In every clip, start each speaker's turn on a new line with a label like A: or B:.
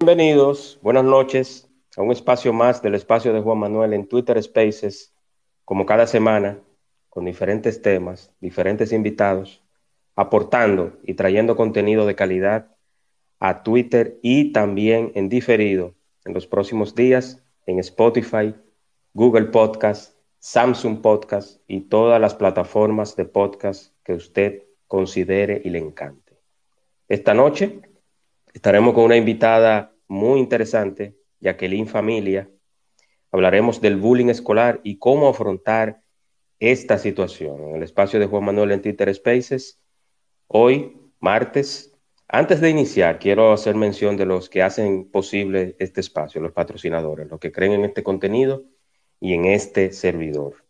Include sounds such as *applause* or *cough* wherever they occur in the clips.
A: Bienvenidos, buenas noches a un espacio más del espacio de Juan Manuel en Twitter Spaces, como cada semana, con diferentes temas, diferentes invitados, aportando y trayendo contenido de calidad a Twitter y también en diferido en los próximos días en Spotify, Google Podcast, Samsung Podcast y todas las plataformas de podcast que usted considere y le encante. Esta noche estaremos con una invitada muy interesante, Jacqueline Familia. Hablaremos del bullying escolar y cómo afrontar esta situación en el espacio de Juan Manuel en Twitter Spaces. Hoy, martes, antes de iniciar, quiero hacer mención de los que hacen posible este espacio, los patrocinadores, los que creen en este contenido y en este servidor.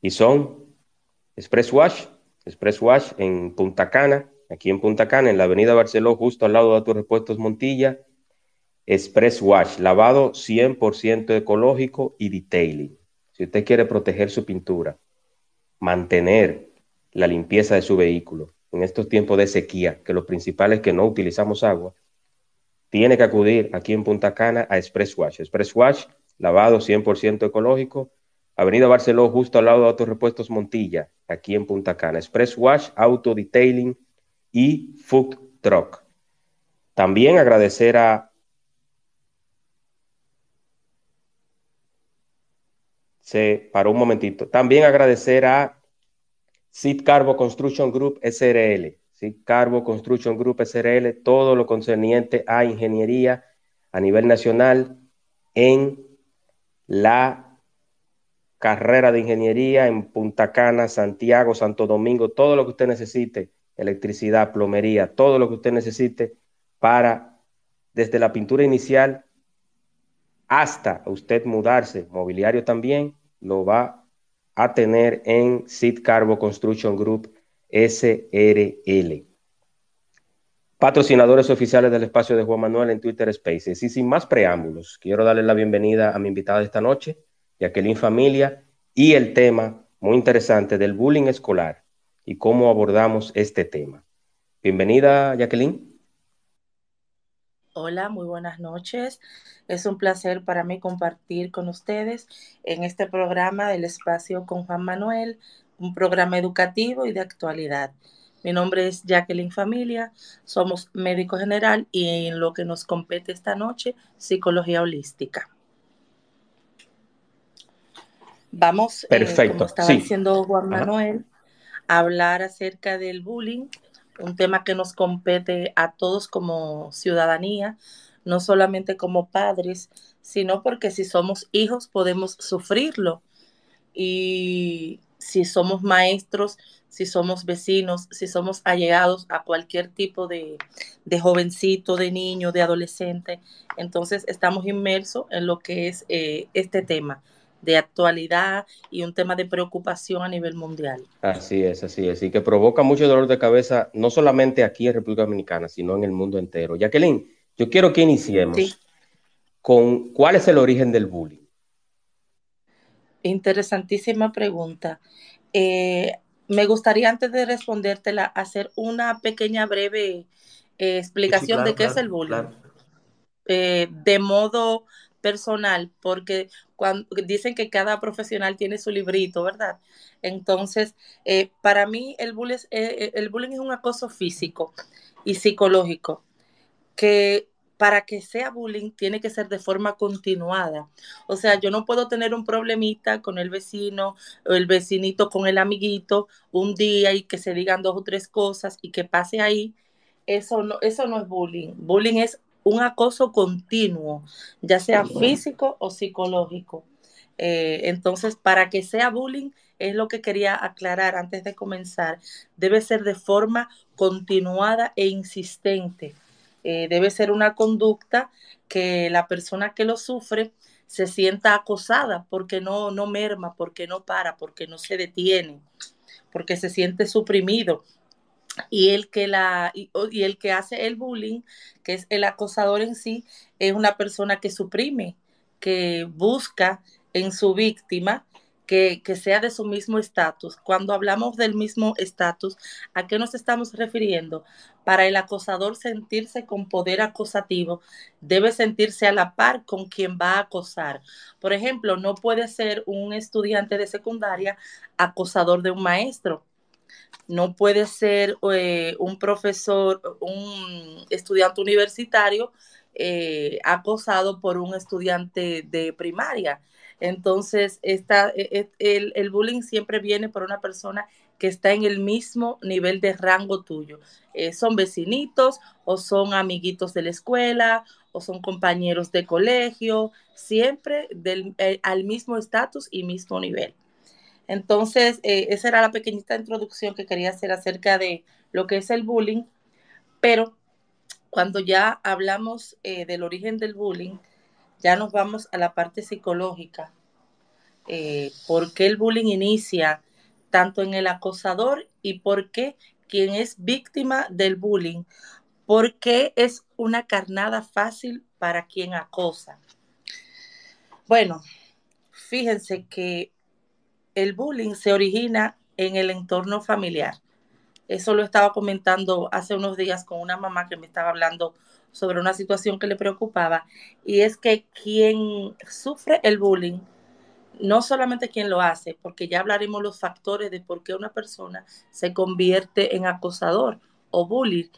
A: Y son Express Wash, Express Wash en Punta Cana, aquí en Punta Cana, en la avenida Barceló, justo al lado de tus repuestos Montilla, Express Wash, lavado 100% ecológico y detailing. Si usted quiere proteger su pintura, mantener la limpieza de su vehículo en estos tiempos de sequía, que lo principal es que no utilizamos agua, tiene que acudir aquí en Punta Cana a Express Wash. Express Wash, lavado 100% ecológico, Avenida Barceló, justo al lado de Autorepuestos Montilla, aquí en Punta Cana. Express Wash, Auto Detailing y Food Truck. También agradecer a se paró un momentito. También agradecer a Sid Carbo Construction Group SRL, Sid Carbo Construction Group SRL, todo lo concerniente a ingeniería a nivel nacional en la carrera de ingeniería en Punta Cana, Santiago, Santo Domingo, todo lo que usted necesite, electricidad, plomería, todo lo que usted necesite para desde la pintura inicial hasta usted mudarse, mobiliario también, lo va a tener en Sid Carbo Construction Group SRL. Patrocinadores oficiales del espacio de Juan Manuel en Twitter Spaces. Y sin más preámbulos, quiero darle la bienvenida a mi invitada de esta noche, Jacqueline Familia, y el tema muy interesante del bullying escolar y cómo abordamos este tema. Bienvenida, Jacqueline.
B: Hola, muy buenas noches. Es un placer para mí compartir con ustedes en este programa del espacio con Juan Manuel, un programa educativo y de actualidad. Mi nombre es Jacqueline Familia, somos médico general y en lo que nos compete esta noche, psicología holística. Vamos, eh,
A: Perfecto. como
B: estaba diciendo Juan Manuel, hablar acerca del bullying un tema que nos compete a todos como ciudadanía, no solamente como padres, sino porque si somos hijos podemos sufrirlo. Y si somos maestros, si somos vecinos, si somos allegados a cualquier tipo de, jovencito, de niño, de adolescente, entonces estamos inmersos en lo que es eh, este tema de actualidad y un tema de preocupación a nivel mundial.
A: Así es, así es, y que provoca mucho dolor de cabeza, no solamente aquí en República Dominicana, sino en el mundo entero. Jacqueline, yo quiero que iniciemos con cuál es el origen del bullying.
B: Interesantísima pregunta. Eh, me gustaría antes de respondértela hacer una pequeña breve eh, explicación de qué es el bullying. Eh, de modo personal, porque cuando dicen que cada profesional tiene su librito, ¿verdad? Entonces, eh, para mí el bullying, eh, eh, el bullying es un acoso físico y psicológico que para que sea bullying tiene que ser de forma continuada. O sea, yo no puedo tener un problemita con el vecino o el vecinito con el amiguito un día y que se digan dos o tres cosas y que pase ahí. Eso no, eso no es bullying. Bullying es un acoso continuo, ya sea físico o psicológico. Eh, entonces, para que sea bullying, es lo que quería aclarar antes de comenzar, debe ser de forma continuada e insistente. Eh, debe ser una conducta que la persona que lo sufre se sienta acosada porque no, no merma, porque no para, porque no se detiene, porque se siente suprimido. Y el que la y, el que hace el bullying, que es el acosador en sí, es una persona que suprime, que busca en su víctima que, sea de su mismo estatus. Cuando hablamos del mismo estatus, ¿a qué nos estamos refiriendo? Para el acosador sentirse con poder acosativo, debe sentirse a la par con quien va a acosar. Por ejemplo, no puede ser un estudiante de secundaria acosador de un maestro. No puede ser eh, un profesor, un estudiante universitario eh, acosado por un estudiante de primaria entonces, e, e, el, bullying siempre viene por una persona que está en el mismo nivel de rango tuyo. Eh, son vecinitos o son amiguitos de la escuela o son compañeros de colegio, siempre del, al mismo estatus y mismo nivel. Entonces, eh, esa era la pequeñita introducción que quería hacer acerca de lo que es el bullying, pero cuando ya hablamos del origen del bullying, ya nos vamos a la parte psicológica. Eh, ¿Por qué el bullying inicia tanto en el acosador y por qué quien es víctima del bullying? ¿Por qué es una carnada fácil para quien acosa? Bueno, fíjense que el bullying se origina en el entorno familiar. Eso lo estaba comentando hace unos días con una mamá que me estaba hablando sobre una situación que le preocupaba y es que quien sufre el bullying, no solamente quien lo hace, porque ya hablaremos los factores de por qué una persona se convierte en acosador o bullying,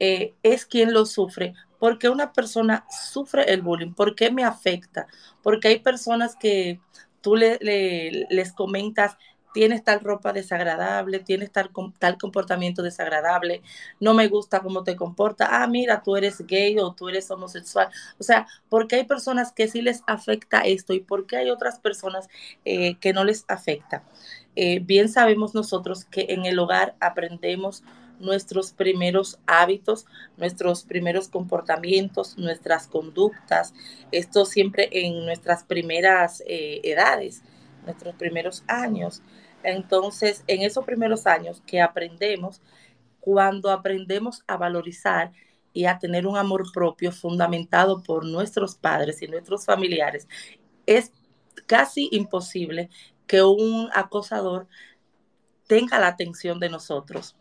B: eh, es quien lo sufre. porque una persona sufre el bullying? ¿Por qué me afecta? Porque hay personas que tú le, les comentas, tienes tal ropa desagradable, tienes tal, tal comportamiento desagradable, no me gusta cómo te comporta, ah, mira, tú eres gay o tú eres homosexual. O sea, ¿por qué hay personas que sí les afecta esto y por qué hay otras personas eh, que no les afecta? Eh, bien sabemos nosotros que en el hogar aprendemos nuestros primeros hábitos, nuestros primeros comportamientos, nuestras conductas, esto siempre en nuestras primeras eh, edades, nuestros primeros años. Entonces, en esos primeros años que aprendemos, cuando aprendemos a valorizar y a tener un amor propio fundamentado por nuestros padres y nuestros familiares, es casi imposible que un acosador tenga la atención de nosotros.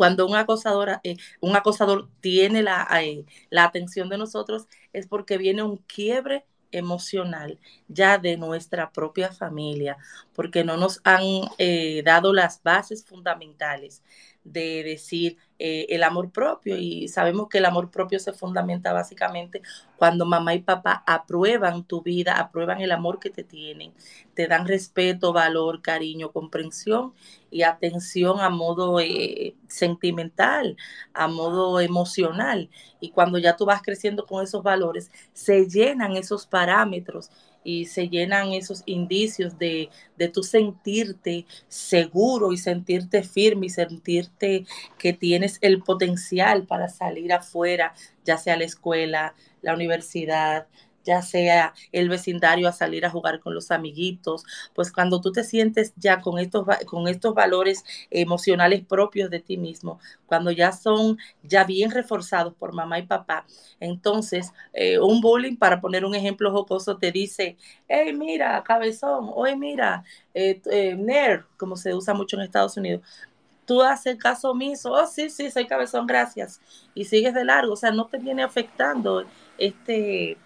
B: Cuando un acosador, eh, un acosador tiene la, eh, la atención de nosotros es porque viene un quiebre emocional ya de nuestra propia familia, porque no nos han eh, dado las bases fundamentales de decir eh, el amor propio y sabemos que el amor propio se fundamenta básicamente cuando mamá y papá aprueban tu vida, aprueban el amor que te tienen, te dan respeto, valor, cariño, comprensión y atención a modo eh, sentimental, a modo emocional. Y cuando ya tú vas creciendo con esos valores, se llenan esos parámetros y se llenan esos indicios de, de tu sentirte seguro y sentirte firme y sentirte que tienes el potencial para salir afuera, ya sea la escuela, la universidad, ya sea el vecindario a salir a jugar con los amiguitos, pues cuando tú te sientes ya con estos, con estos valores emocionales propios de ti mismo, cuando ya son ya bien reforzados por mamá y papá, entonces eh, un bullying, para poner un ejemplo jocoso, te dice, hey, mira, cabezón, oye, mira, eh, eh, nerd, como se usa mucho en Estados Unidos, tú haces caso omiso, oh, sí, sí, soy cabezón, gracias, y sigues de largo, o sea, no te viene afectando este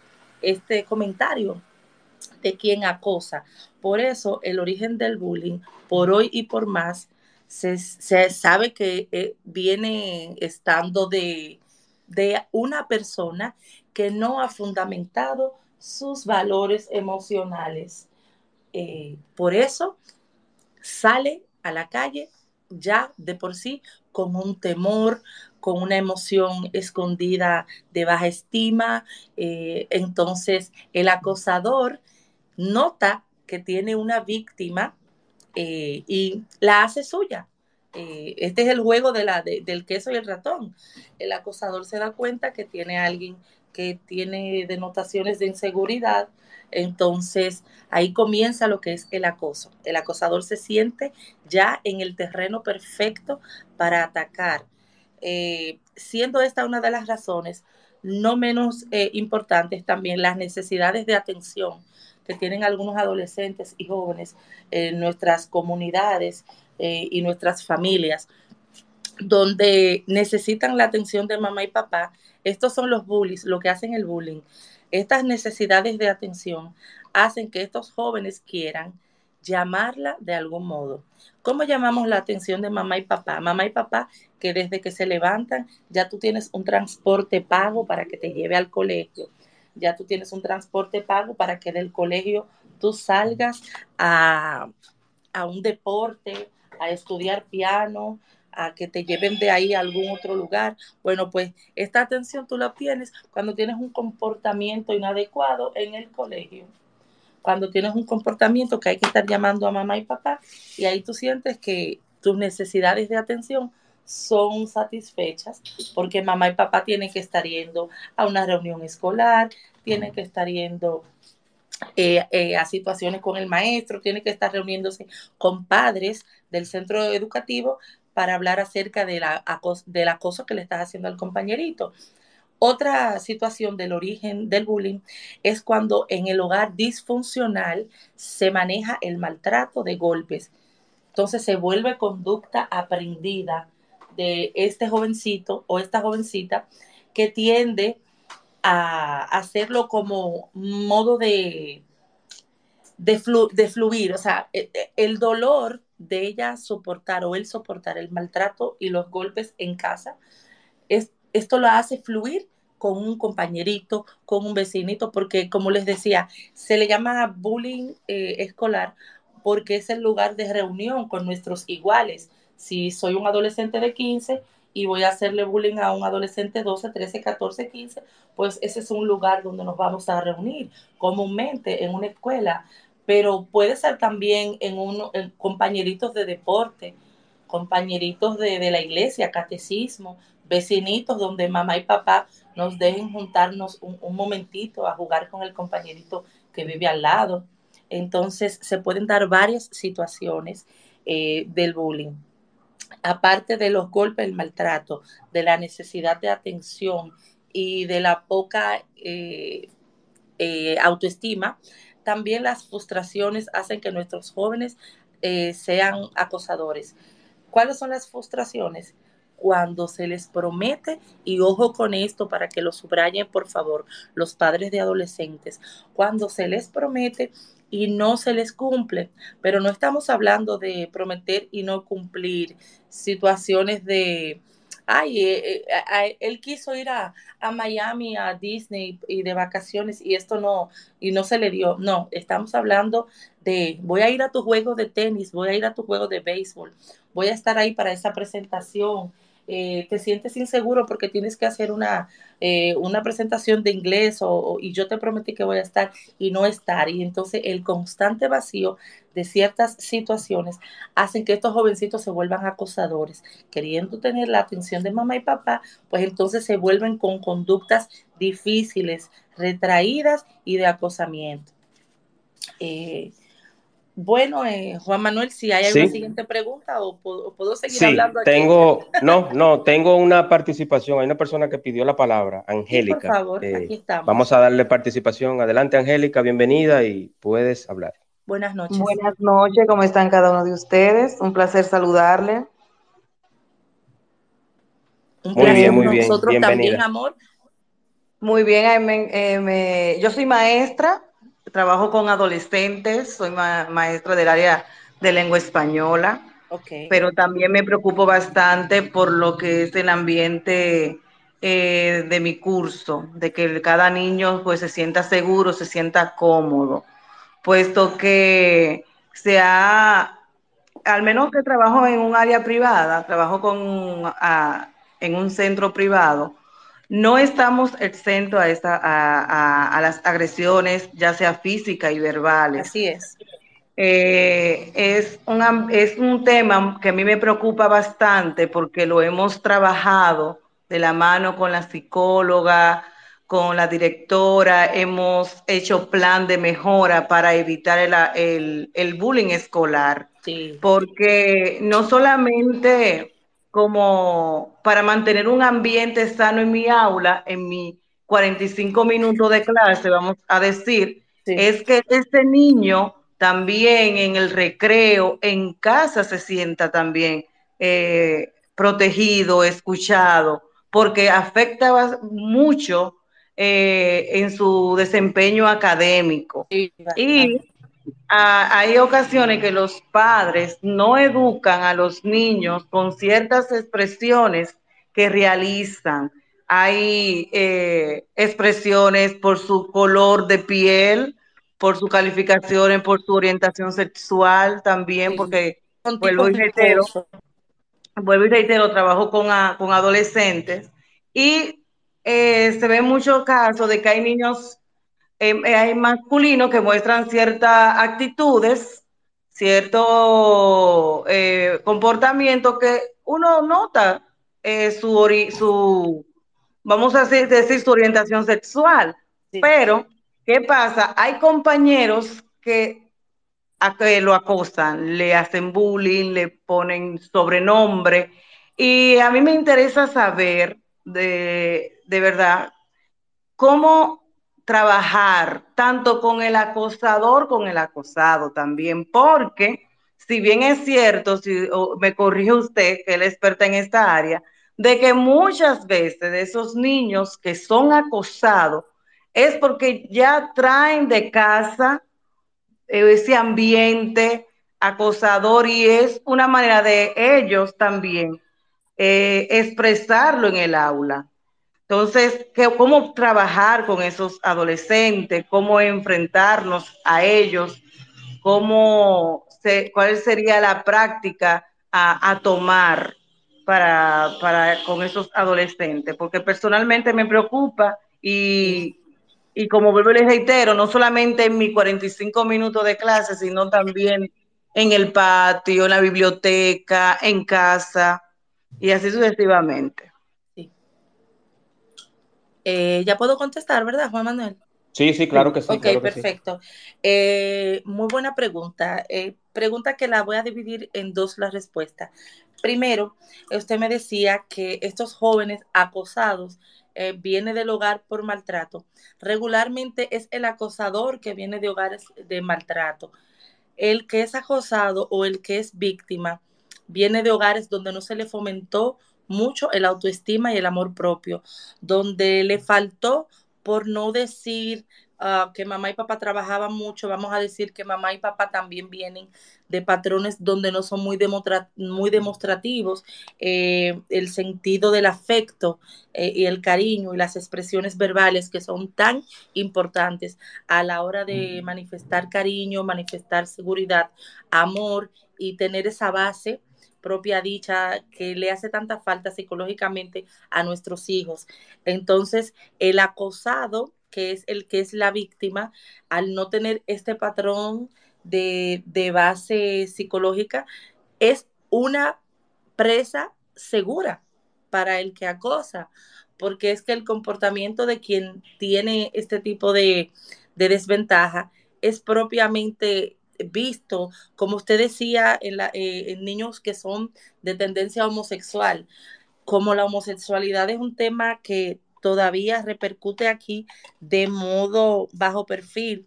B: este comentario de quien acosa. Por eso el origen del bullying, por hoy y por más, se, sabe que eh, viene estando de, de una persona que no ha fundamentado sus valores emocionales. Eh, por eso sale a la calle ya de por sí con un temor, con una emoción escondida de baja estima. Eh, entonces el acosador nota que tiene una víctima eh, y la hace suya. eh, este es el juego de la, del queso y el ratón. El acosador se da cuenta que tiene alguien que tiene denotaciones de inseguridad, entonces ahí comienza lo que es el acoso. El acosador se siente ya en el terreno perfecto para atacar. Eh, siendo esta una de las razones, no menos eh, importantes también las necesidades de atención que tienen algunos adolescentes y jóvenes en nuestras comunidades eh, y nuestras familias, donde necesitan la atención de mamá y papá. Estos son los bullies, lo que hacen el bullying. Estas necesidades de atención hacen que estos jóvenes quieran llamarla de algún modo. ¿Cómo llamamos la atención de mamá y papá? Mamá y papá que desde que se levantan ya tú tienes un transporte pago para que te lleve al colegio, ya tú tienes un transporte pago para que del colegio tú salgas a, a un deporte, a estudiar piano, a que te lleven de ahí a algún otro lugar. Bueno, pues esta atención tú la obtienes cuando tienes un comportamiento inadecuado en el colegio. Cuando tienes un comportamiento que hay que estar llamando a mamá y papá y ahí tú sientes que tus necesidades de atención son satisfechas porque mamá y papá tienen que estar yendo a una reunión escolar, tienen que estar yendo eh, eh, a situaciones con el maestro, tiene que estar reuniéndose con padres del centro educativo para hablar acerca de la, del acoso que le estás haciendo al compañerito. Otra situación del origen del bullying es cuando en el hogar disfuncional se maneja el maltrato de golpes. Entonces se vuelve conducta aprendida de este jovencito o esta jovencita que tiende a hacerlo como modo de, de, fluir, o sea, e, e, el dolor de ella soportar o él soportar el maltrato y los golpes en casa, es, esto lo hace fluir con un compañerito, con un vecinito, porque como les decía, se le llama bullying eh, escolar porque es el lugar de reunión con nuestros iguales. Si soy un adolescente de 15, y voy a hacerle bullying a un adolescente 12, 13, 14, 15, pues ese es un lugar donde nos vamos a reunir comúnmente en una escuela, pero puede ser también en, un, compañeritos de deporte, compañeritos de, la iglesia, catecismo, vecinitos donde mamá y papá nos dejen juntarnos un, momentito a jugar con el compañerito que vive al lado. Entonces se pueden dar varias situaciones eh, del bullying aparte de los golpes, el maltrato, de la necesidad de atención y de la poca eh, eh, autoestima, también las frustraciones hacen que nuestros jóvenes eh, sean acosadores. ¿Cuáles son las frustraciones? Cuando se les promete, y ojo con esto para que lo subrayen por favor los padres de adolescentes, cuando se les promete y no se les cumple. Pero no estamos hablando de prometer y no cumplir situaciones de, ay, eh, eh, él quiso ir a, a, Miami, a Disney y de vacaciones y esto no, y no se le dio. No, estamos hablando de, voy a ir a tu juego de tenis, voy a ir a tu juego de béisbol, voy a estar ahí para esa presentación eh, te sientes inseguro porque tienes que hacer una, eh, una presentación de inglés o, y yo te prometí que voy a estar y no estar. Y entonces el constante vacío de ciertas situaciones hacen que estos jovencitos se vuelvan acosadores, queriendo tener la atención de mamá y papá, pues entonces se vuelven con conductas difíciles, retraídas y de acosamiento. Eh, bueno, eh, Juan Manuel, si hay alguna siguiente pregunta o puedo, seguir
A: sí,
B: hablando.
A: Aquí? Tengo, no, no, tengo una participación. Hay una persona que pidió la palabra, Angélica. por
B: favor, eh, aquí estamos.
A: Vamos a darle participación. Adelante, Angélica, bienvenida y puedes hablar.
B: Buenas noches.
C: Buenas noches, ¿cómo están cada uno de ustedes? Un placer saludarle.
B: muy bien, muy bien. Nosotros también, amor.
C: Muy bien, eh, yo soy maestra trabajo con adolescentes, soy maestra del área de lengua española, pero también me preocupo bastante por lo que es el ambiente eh, de mi curso, de que cada niño pues se sienta seguro, se sienta cómodo, puesto que se ha, al menos que trabajo en un área privada, trabajo con, en un centro privado, no estamos exentos a, a, las agresiones, ya sea físicas y verbales.
B: Así es.
C: eh, es, un, es un tema que a mí me preocupa bastante porque lo hemos trabajado de la mano con la psicóloga, con la directora, hemos hecho plan de mejora para evitar el, el, bullying escolar. Porque no solamente como para mantener un ambiente sano en mi aula, en mi 45 minutos de clase, vamos a decir, es que este niño también en el recreo, en casa se sienta también eh, protegido, escuchado, porque afecta mucho eh, en su desempeño académico. y hay ocasiones que los padres no educan a los niños con ciertas expresiones que realizan. Hay eh, expresiones por su color de piel, por sus calificaciones, por su orientación sexual también, porque vuelvo y reitero, vuelvo y reitero, trabajo con, con adolescentes y eh, se ven muchos casos de que hay niños eh, eh, hay masculinos que muestran ciertas actitudes, cierto comportamiento que uno nota su, su, vamos a decir, su orientación sexual, pero ¿Qué pasa? Hay compañeros que, lo acosan, le hacen bullying, le ponen sobrenombre. Y a mí me interesa saber de, de verdad cómo trabajar tanto con el acosador, con el acosado también, porque si bien es cierto, si me corrige usted, que es experta en esta área, de que muchas veces esos niños que son acosados es porque ya traen de casa ese ambiente acosador y es una manera de ellos también eh, expresarlo en el aula. Entonces, ¿cómo trabajar con esos adolescentes? ¿Cómo enfrentarnos a ellos? ¿Cómo ¿Cuál sería la práctica a, tomar para, para, con esos adolescentes? Porque personalmente me preocupa y, y como vuelvo y les reitero, no solamente en mis 45 minutos de clase, sino también en el patio, en la biblioteca, en casa y así sucesivamente.
B: Eh, ya puedo contestar, ¿verdad, Juan Manuel?
A: Sí, sí, claro que sí.
B: Ok, perfecto. Eh, muy buena pregunta. Eh, pregunta que la voy a dividir en dos las respuestas. Primero, usted me decía que estos jóvenes acosados eh, viene del hogar por maltrato. Regularmente es el acosador que viene de hogares de maltrato. El que es acosado o el que es víctima viene de hogares donde no se le fomentó mucho el autoestima y el amor propio, donde le faltó, por no decir Ah, que mamá y papá trabajaban mucho, vamos a decir que mamá y papá también vienen de patrones donde no son muy, muy demostrativos, eh, el sentido del afecto eh, y el cariño y las expresiones verbales que son tan importantes a la hora de manifestar cariño, manifestar seguridad, amor y tener esa base propia dicha que le hace tanta falta psicológicamente a nuestros hijos. Entonces, el acosado que es el que es la víctima, al no tener este patrón de, base psicológica, es una presa segura para el que acosa, porque es que el comportamiento de quien tiene este tipo de, desventaja es propiamente visto, como usted decía, en, eh, en, niños que son de tendencia homosexual. Como la homosexualidad es un tema que todavía repercute aquí de modo bajo perfil.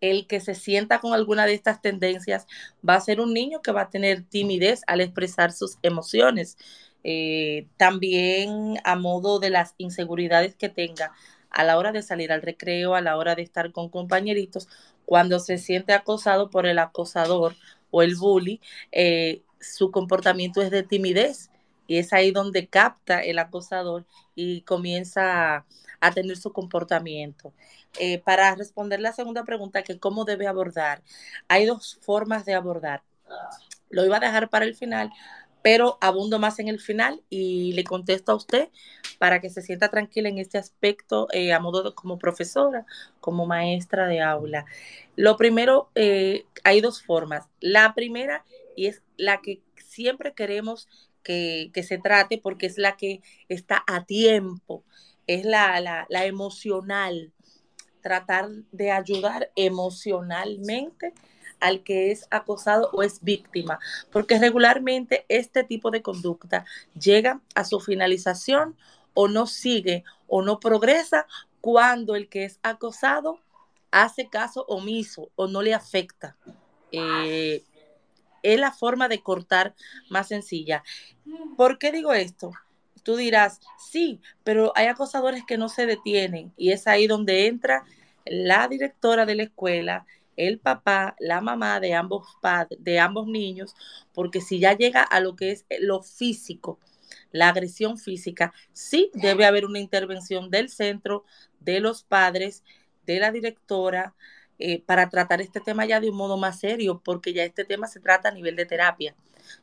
B: El que se sienta con alguna de estas tendencias va a ser un niño que va a tener timidez al expresar sus emociones. Eh, también a modo de las inseguridades que tenga a la hora de salir al recreo, a la hora de estar con compañeritos, cuando se siente acosado por el acosador o el bully, eh, su comportamiento es de timidez y es ahí donde capta el acosador y comienza a, tener su comportamiento. Eh, para responder la segunda pregunta, que cómo debe abordar, hay dos formas de abordar. Lo iba a dejar para el final, pero abundo más en el final y le contesto a usted para que se sienta tranquila en este aspecto eh, a modo como profesora, como maestra de aula. Lo primero, eh, hay dos formas. La primera, y es la que siempre queremos que, se trate porque es la que está a tiempo, es la, la emocional, tratar de ayudar emocionalmente al que es acosado o es víctima, porque regularmente este tipo de conducta llega a su finalización o no sigue o no progresa cuando el que es acosado hace caso omiso o no le afecta. Eh, es la forma de cortar más sencilla. ¿Por qué digo esto? Tú dirás, sí, pero hay acosadores que no se detienen y es ahí donde entra la directora de la escuela, el papá, la mamá de ambos padres, de ambos niños, porque si ya llega a lo que es lo físico, la agresión física, sí debe haber una intervención del centro, de los padres, de la directora, eh, para tratar este tema ya de un modo más serio, porque ya este tema se trata a nivel de terapia.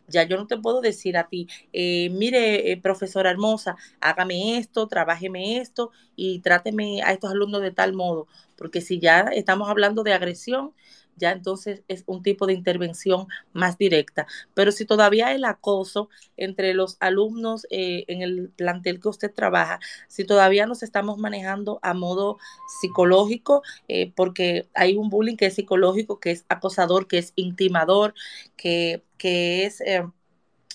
B: Ya yo no te puedo decir a ti, eh, mire, eh, profesora hermosa, hágame esto, trabájeme esto y tráteme a estos alumnos de tal modo, porque si ya estamos hablando de agresión, ya entonces es un tipo de intervención más directa. Pero si todavía el acoso entre los alumnos eh, en el plantel que usted trabaja, si todavía nos estamos manejando a modo psicológico, eh, porque hay un bullying que es psicológico, que es acosador, que es intimador, que, que es... Eh,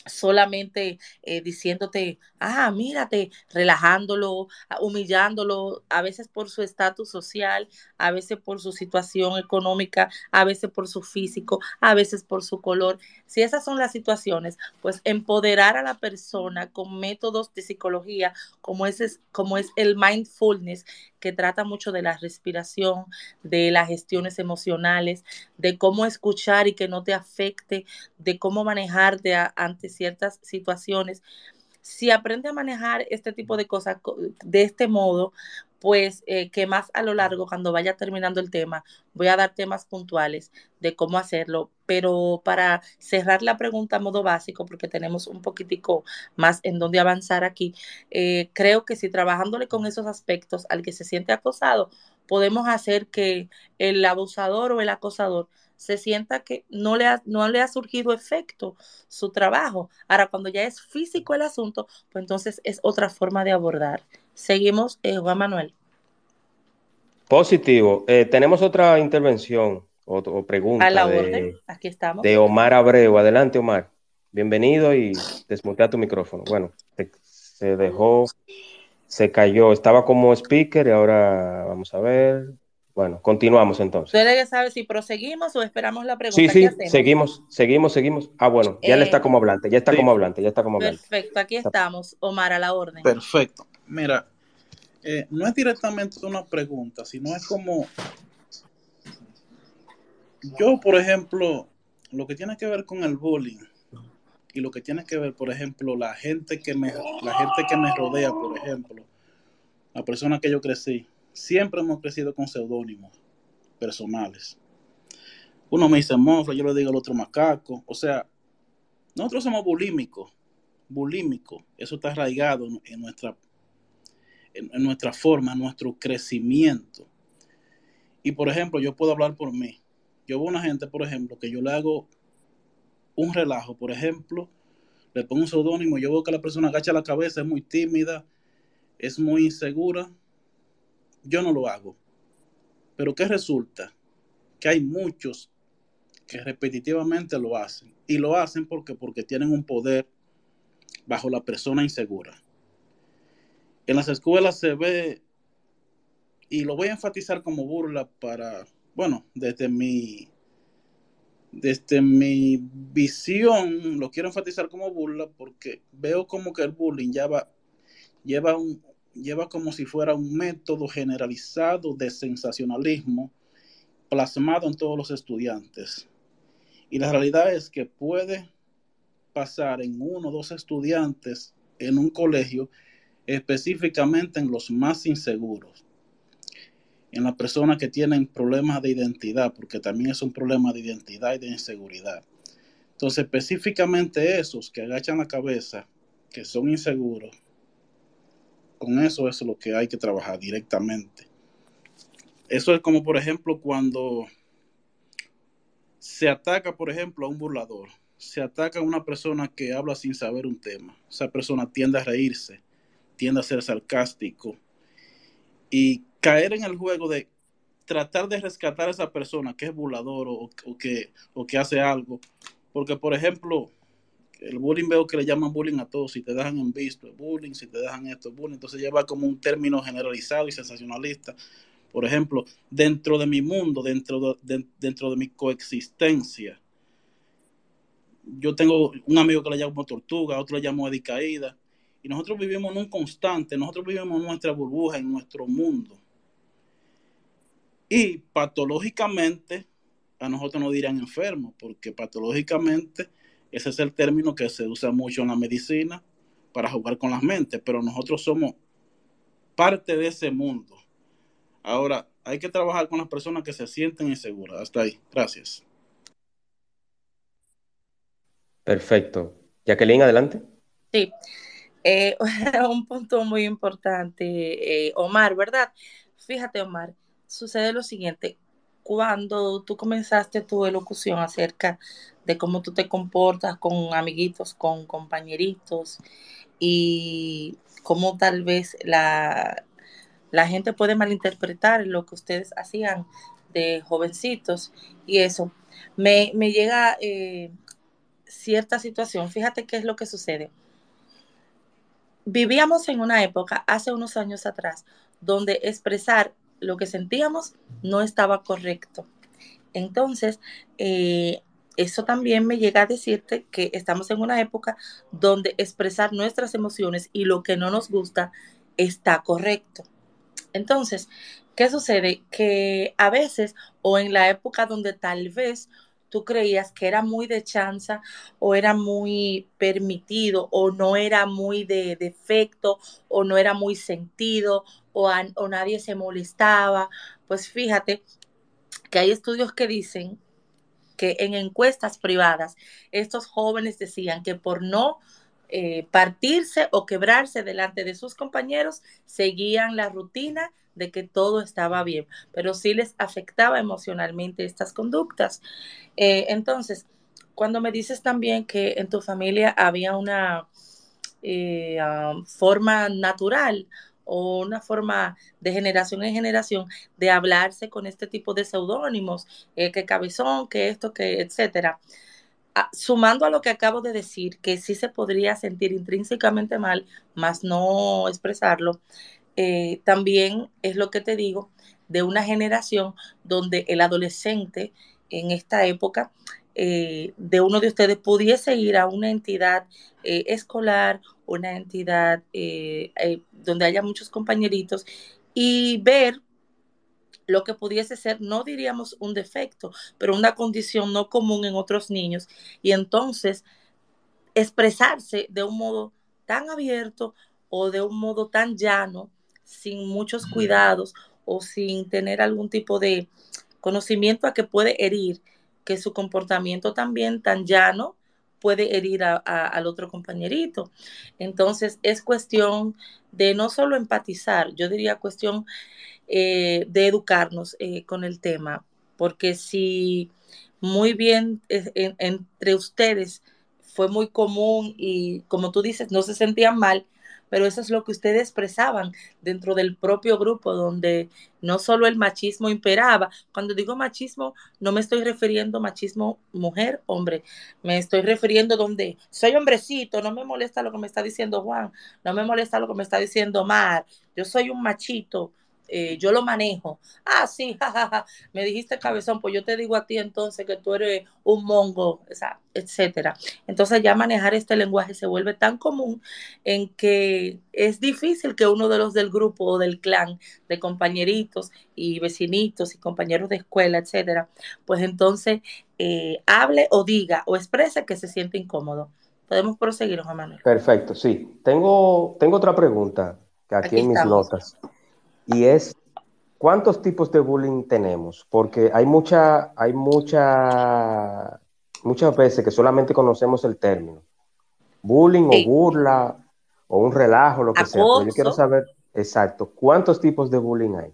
B: solamente eh, diciéndote, ah, mírate, relajándolo, ah, humillándolo, a veces por su estatus social, a veces por su situación económica, a veces por su físico, a veces por su color. Si esas son las situaciones, pues empoderar a la persona con métodos de psicología como, ese, como es el mindfulness, que trata mucho de la respiración, de las gestiones emocionales, de cómo escuchar y que no te afecte, de cómo manejarte ante ciertas situaciones. Si aprende a manejar este tipo de cosas de este modo, pues eh, que más a lo largo, cuando vaya terminando el tema, voy a dar temas puntuales de cómo hacerlo, pero para cerrar la pregunta modo básico, porque tenemos un poquitico más en donde avanzar aquí, eh, creo que si trabajándole con esos aspectos al que se siente acosado, podemos hacer que el abusador o el acosador se sienta que no le ha, no le ha surgido efecto su trabajo. Ahora, cuando ya es físico el asunto, pues entonces es otra forma de abordar. Seguimos, eh, Juan Manuel.
A: Positivo. Eh, tenemos otra intervención o, pregunta.
B: A la orden, aquí estamos.
A: De Omar Abreu. Adelante, Omar. Bienvenido y desmutea tu micrófono. Bueno, se dejó, se cayó. Estaba como speaker y ahora vamos a ver. Bueno, continuamos entonces.
B: Usted debe saber si proseguimos o esperamos la pregunta.
A: Sí, sí, seguimos, seguimos, seguimos. Ah, bueno, ya le está eh, como hablante, ya está como hablante, ya está como hablante.
B: Perfecto, aquí estamos, Omar, a la orden.
D: Perfecto. Mira, eh, no es directamente una pregunta, sino es como yo, por ejemplo, lo que tiene que ver con el bullying y lo que tiene que ver, por ejemplo, la gente que me, la gente que me rodea, por ejemplo, la persona que yo crecí, siempre hemos crecido con seudónimos personales. Uno me dice monstruo, yo le digo al otro macaco. O sea, nosotros somos bulímicos, bulímicos. Eso está arraigado en nuestra en, nuestra forma, en nuestro crecimiento. Y por ejemplo, yo puedo hablar por mí. Yo veo una gente, por ejemplo, que yo le hago un relajo, por ejemplo, le pongo un seudónimo, yo veo que la persona agacha la cabeza, es muy tímida, es muy insegura, yo no lo hago. Pero ¿qué resulta? Que hay muchos que repetitivamente lo hacen. Y lo hacen porque, porque tienen un poder bajo la persona insegura. En las escuelas se ve, y lo voy a enfatizar como burla para, bueno, desde mi, desde mi visión, lo quiero enfatizar como burla porque veo como que el bullying lleva, lleva, un, lleva como si fuera un método generalizado de sensacionalismo plasmado en todos los estudiantes. Y la realidad es que puede pasar en uno o dos estudiantes en un colegio específicamente en los más inseguros, en las personas que tienen problemas de identidad, porque también es un problema de identidad y de inseguridad. Entonces, específicamente esos que agachan la cabeza, que son inseguros, con eso es lo que hay que trabajar directamente. Eso es como, por ejemplo, cuando se ataca, por ejemplo, a un burlador, se ataca a una persona que habla sin saber un tema. Esa persona tiende a reírse, tiende a ser sarcástico y caer en el juego de tratar de rescatar a esa persona que es burlador o, que, o que hace algo. Porque, por ejemplo, el bullying veo que le llaman bullying a todos. Si te dejan en visto, es bullying. Si te dejan esto, es bullying. Entonces lleva como un término generalizado y sensacionalista. Por ejemplo, dentro de mi mundo, dentro de, dentro de mi coexistencia, yo tengo un amigo que le llamo Tortuga, otro le llamo Edicaída, y nosotros vivimos en un constante, nosotros vivimos en nuestra burbuja, en nuestro mundo. Y patológicamente, a nosotros nos dirán enfermos, porque patológicamente ese es el término que se usa mucho en la medicina para jugar con las mentes, pero nosotros somos parte de ese mundo. Ahora, hay que trabajar con las personas que se sienten inseguras. Hasta ahí. Gracias.
A: Perfecto. Jacqueline, adelante.
B: Sí. Eh, *laughs* un punto muy importante, eh, Omar, ¿verdad? Fíjate, Omar, sucede lo siguiente. Cuando tú comenzaste tu elocución acerca de cómo tú te comportas con amiguitos, con compañeritos y cómo tal vez la, la gente puede malinterpretar lo que ustedes hacían de jovencitos y eso. Me, llega eh, cierta situación. Fíjate qué es lo que sucede. Vivíamos en una época, hace unos años atrás, donde expresar lo que sentíamos no estaba correcto. Entonces, eh, eso también me llega a decirte que estamos en una época donde expresar nuestras emociones y lo que no nos gusta está correcto. Entonces, ¿qué sucede? Que a veces o en la época donde tal vez tú creías que era muy de chanza o era muy permitido o no era muy de defecto o no era muy sentido o, nadie se molestaba, pues fíjate que hay estudios que dicen que en encuestas privadas estos jóvenes decían que por no eh, partirse o quebrarse delante de sus compañeros, seguían la rutina de que todo estaba bien, pero sí les afectaba emocionalmente estas conductas. Eh, entonces, cuando me dices también que en tu familia había una eh, forma natural o una forma de generación en generación de hablarse con este tipo de seudónimos, que cabezón, que esto, que etcétera. Sumando a lo que acabo de decir, que sí se podría sentir intrínsecamente mal, más no expresarlo, eh, también es lo que te digo, de una generación donde el adolescente en esta época eh, de uno de ustedes pudiese ir a una entidad eh, escolar, una entidad donde haya muchos compañeritos y ver lo que pudiese ser, no diríamos un defecto, pero una condición no común en otros niños. Y entonces expresarse de un modo tan abierto o de un modo tan llano, sin muchos cuidados o sin tener algún tipo de conocimiento a que puede herir, que su comportamiento también tan llano puede herir al otro compañerito. Entonces es cuestión de no solo empatizar, yo diría cuestión eh, de educarnos eh, con el tema, porque si muy bien eh, entre ustedes fue muy común y como tú dices, no se sentían mal, pero eso es lo que ustedes expresaban dentro del propio grupo, donde no solo el machismo imperaba. Cuando digo machismo, no me estoy refiriendo machismo mujer, hombre, me estoy refiriendo donde soy hombrecito, no me molesta lo que me está diciendo Juan, no me molesta lo que me está diciendo Mar, yo soy un machito, eh, yo lo manejo. Ah, sí, *laughs* jajaja, me dijiste cabezón, pues yo te digo a ti entonces que tú eres un mongo, etcétera. Entonces ya manejar este lenguaje se vuelve tan común en que es difícil que uno de los del grupo o del clan, de compañeritos y vecinitos y compañeros de escuela, etcétera, pues entonces eh, hable o diga o exprese que se siente incómodo. Podemos proseguir, Juan Manuel.
A: Perfecto, sí. Tengo, tengo otra pregunta aquí, en mis notas y es ¿cuántos tipos de bullying tenemos? Porque hay mucha, hay mucha muchas veces que solamente conocemos el término. Bullying o burla o un relajo, lo que sea. Pero yo quiero saber exacto, ¿cuántos tipos de bullying hay?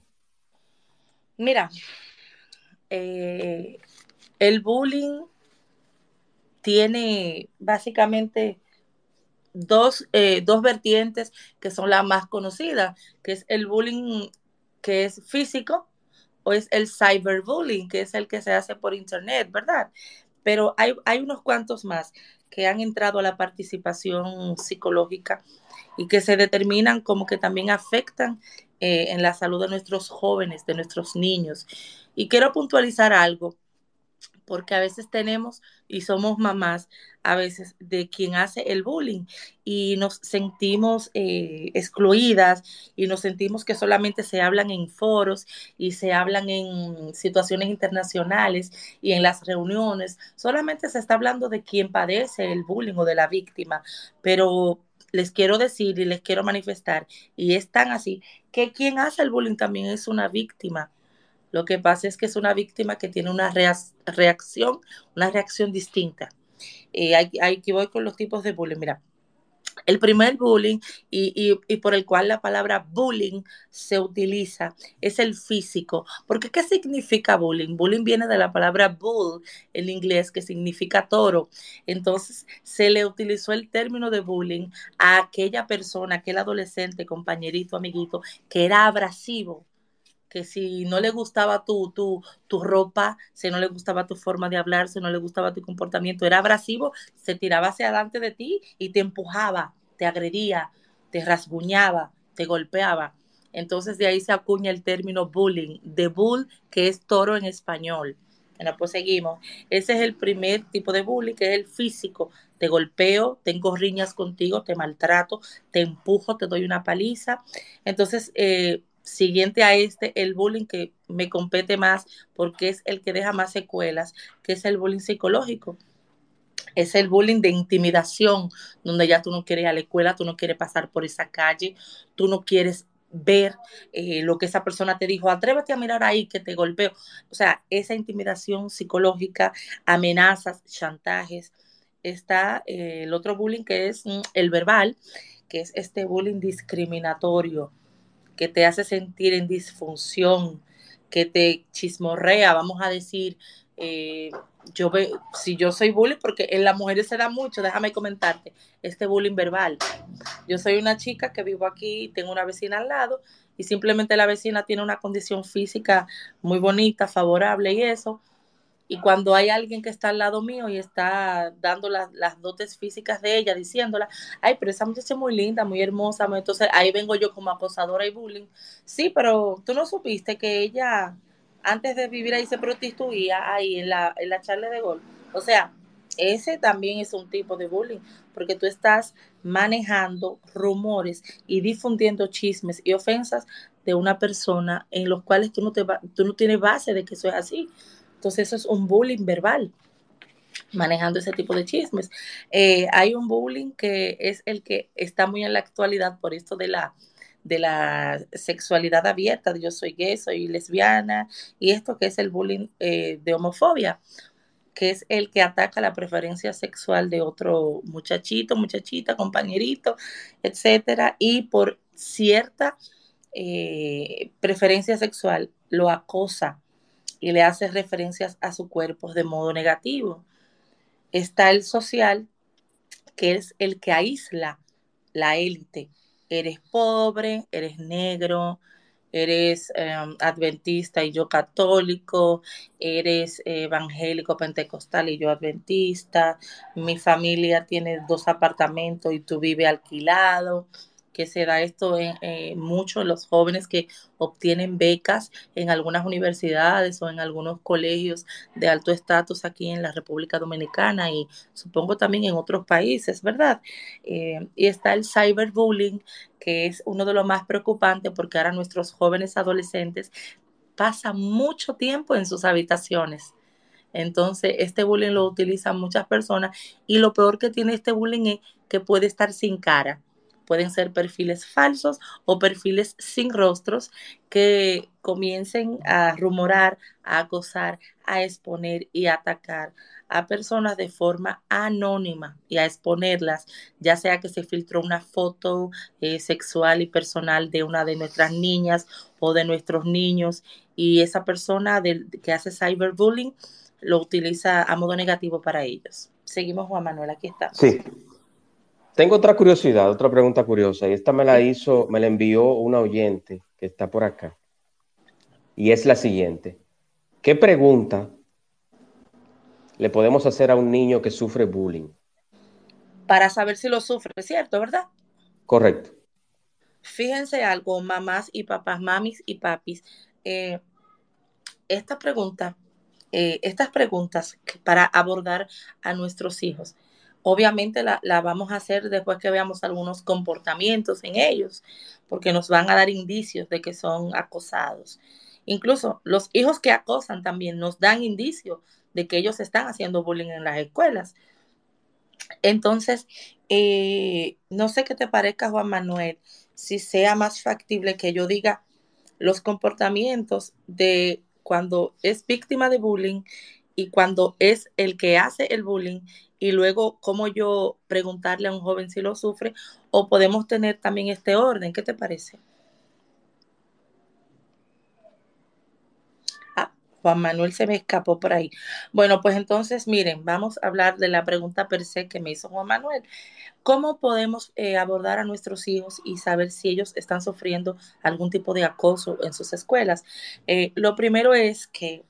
B: Mira, eh, el bullying tiene básicamente dos, eh, dos vertientes que son las más conocidas, que es el bullying que es físico o es el cyberbullying, que es el que se hace por internet, ¿verdad? Pero hay, hay unos cuantos más que han entrado a la participación psicológica y que se determinan como que también afectan eh, en la salud de nuestros jóvenes, de nuestros niños. Y quiero puntualizar algo porque a veces tenemos y somos mamás a veces de quien hace el bullying y nos sentimos eh, excluidas y nos sentimos que solamente se hablan en foros y se hablan en situaciones internacionales y en las reuniones. Solamente se está hablando de quien padece el bullying o de la víctima, pero les quiero decir y les quiero manifestar, y es tan así, que quien hace el bullying también es una víctima lo que pasa es que es una víctima que tiene una reacción, una reacción distinta. Eh, aquí voy con los tipos de bullying. Mira, el primer bullying y, por el cual la palabra bullying se utiliza es el físico. Porque ¿qué significa bullying? Bullying viene de la palabra bull en inglés que significa toro. Entonces se le utilizó el término de bullying a aquella persona, aquel adolescente, compañerito, amiguito, que era abrasivo, que si no le gustaba tu, tu, tu, ropa, si no le gustaba tu forma de hablar, si no le gustaba tu comportamiento, era abrasivo, se tiraba hacia adelante de ti y te empujaba, te agredía, te rasguñaba, te golpeaba. Entonces de ahí se acuña el término bullying, de bull, que es toro en español. Bueno, pues seguimos. Ese es el primer tipo de bullying, que es el físico. Te golpeo, tengo riñas contigo, te maltrato, te empujo, te doy una paliza. Entonces, eh, siguiente a este, el bullying que me compete más porque es el que deja más secuelas, que es el bullying psicológico. Es el bullying de intimidación, donde ya tú no quieres ir a la escuela, tú no quieres pasar por esa calle, tú no quieres ver eh, lo que esa persona te dijo, atrévete a mirar ahí que te golpeo. O sea, esa intimidación psicológica, amenazas, chantajes. Está eh, el otro bullying que es mm, el verbal, que es este bullying discriminatorio que te hace sentir en disfunción, que te chismorrea, vamos a decir, eh, yo ve, si yo soy bullying, porque en las mujeres se da mucho, déjame comentarte, este bullying verbal. Yo soy una chica que vivo aquí, tengo una vecina al lado y simplemente la vecina tiene una condición física muy bonita, favorable y eso, y cuando hay alguien que está al lado mío y está dando las, dotes físicas de ella, diciéndola, ay, pero esa muchacha es muy linda, muy hermosa, entonces ahí vengo yo como acosadora y bullying. Sí, pero tú no supiste que ella antes de vivir ahí se prostituía ahí en la, en la charla de gol. O sea, ese también es un tipo de bullying, porque tú estás manejando rumores y difundiendo chismes y ofensas de una persona en los cuales tú no, te, tú no tienes base de que eso es así. Entonces eso es un bullying verbal manejando ese tipo de chismes. Eh, hay un bullying que es el que está muy en la actualidad por esto de la, de la sexualidad abierta, de yo soy gay, soy lesbiana, y esto que es el bullying eh, de homofobia, que es el que ataca la preferencia sexual de otro muchachito, muchachita, compañerito, etcétera, y por cierta eh, preferencia sexual lo acosa y le hace referencias a su cuerpo de modo negativo. Está el social, que es el que aísla la élite. Eres pobre, eres negro, eres em, adventista y yo católico, eres evangélico pentecostal y yo adventista, mi familia tiene dos apartamentos y tú vives alquilado, que se da esto en, eh, mucho en los jóvenes que obtienen becas en algunas universidades o en algunos colegios de alto estatus aquí en la República Dominicana y supongo también en otros países, ¿verdad? Eh, y está el cyberbullying, que es uno de los más preocupantes porque ahora nuestros jóvenes adolescentes pasan mucho tiempo en sus habitaciones. Entonces, este bullying lo utilizan muchas personas y lo peor que tiene este bullying es que puede estar sin cara pueden ser perfiles falsos o perfiles sin rostros que comiencen a rumorar, a acosar, a exponer y atacar a personas de forma anónima y a exponerlas, ya sea que se filtró una foto eh, sexual y personal de una de nuestras niñas o de nuestros niños y esa persona que hace cyberbullying lo utiliza a modo negativo para ellos. Seguimos, Juan Manuel, aquí está.
A: Sí. Tengo otra curiosidad, otra pregunta curiosa, y esta me la hizo, me la envió una oyente que está por acá. Y es la siguiente. ¿Qué pregunta le podemos hacer a un niño que sufre bullying?
B: Para saber si lo sufre, ¿cierto? ¿Verdad?
A: Correcto.
B: Fíjense algo, mamás y papás, mamis y papis. Eh, esta pregunta eh, estas preguntas para abordar a nuestros hijos. Obviamente la, vamos a hacer después que veamos algunos comportamientos en ellos, porque nos van a dar indicios de que son acosados. Incluso los hijos que acosan también nos dan indicios de que ellos están haciendo bullying en las escuelas. Entonces, eh, no sé qué te parezca, Juan Manuel, si sea más factible que yo diga los comportamientos de cuando es víctima de bullying y cuando es el que hace el bullying y luego cómo yo preguntarle a un joven si lo sufre o podemos tener también este orden. ¿Qué te parece? Ah, Juan Manuel se me escapó por ahí. Bueno, pues entonces miren, vamos a hablar de la pregunta per se que me hizo Juan Manuel. ¿Cómo podemos eh, abordar a nuestros hijos y saber si ellos están sufriendo algún tipo de acoso en sus escuelas? Eh, lo primero es que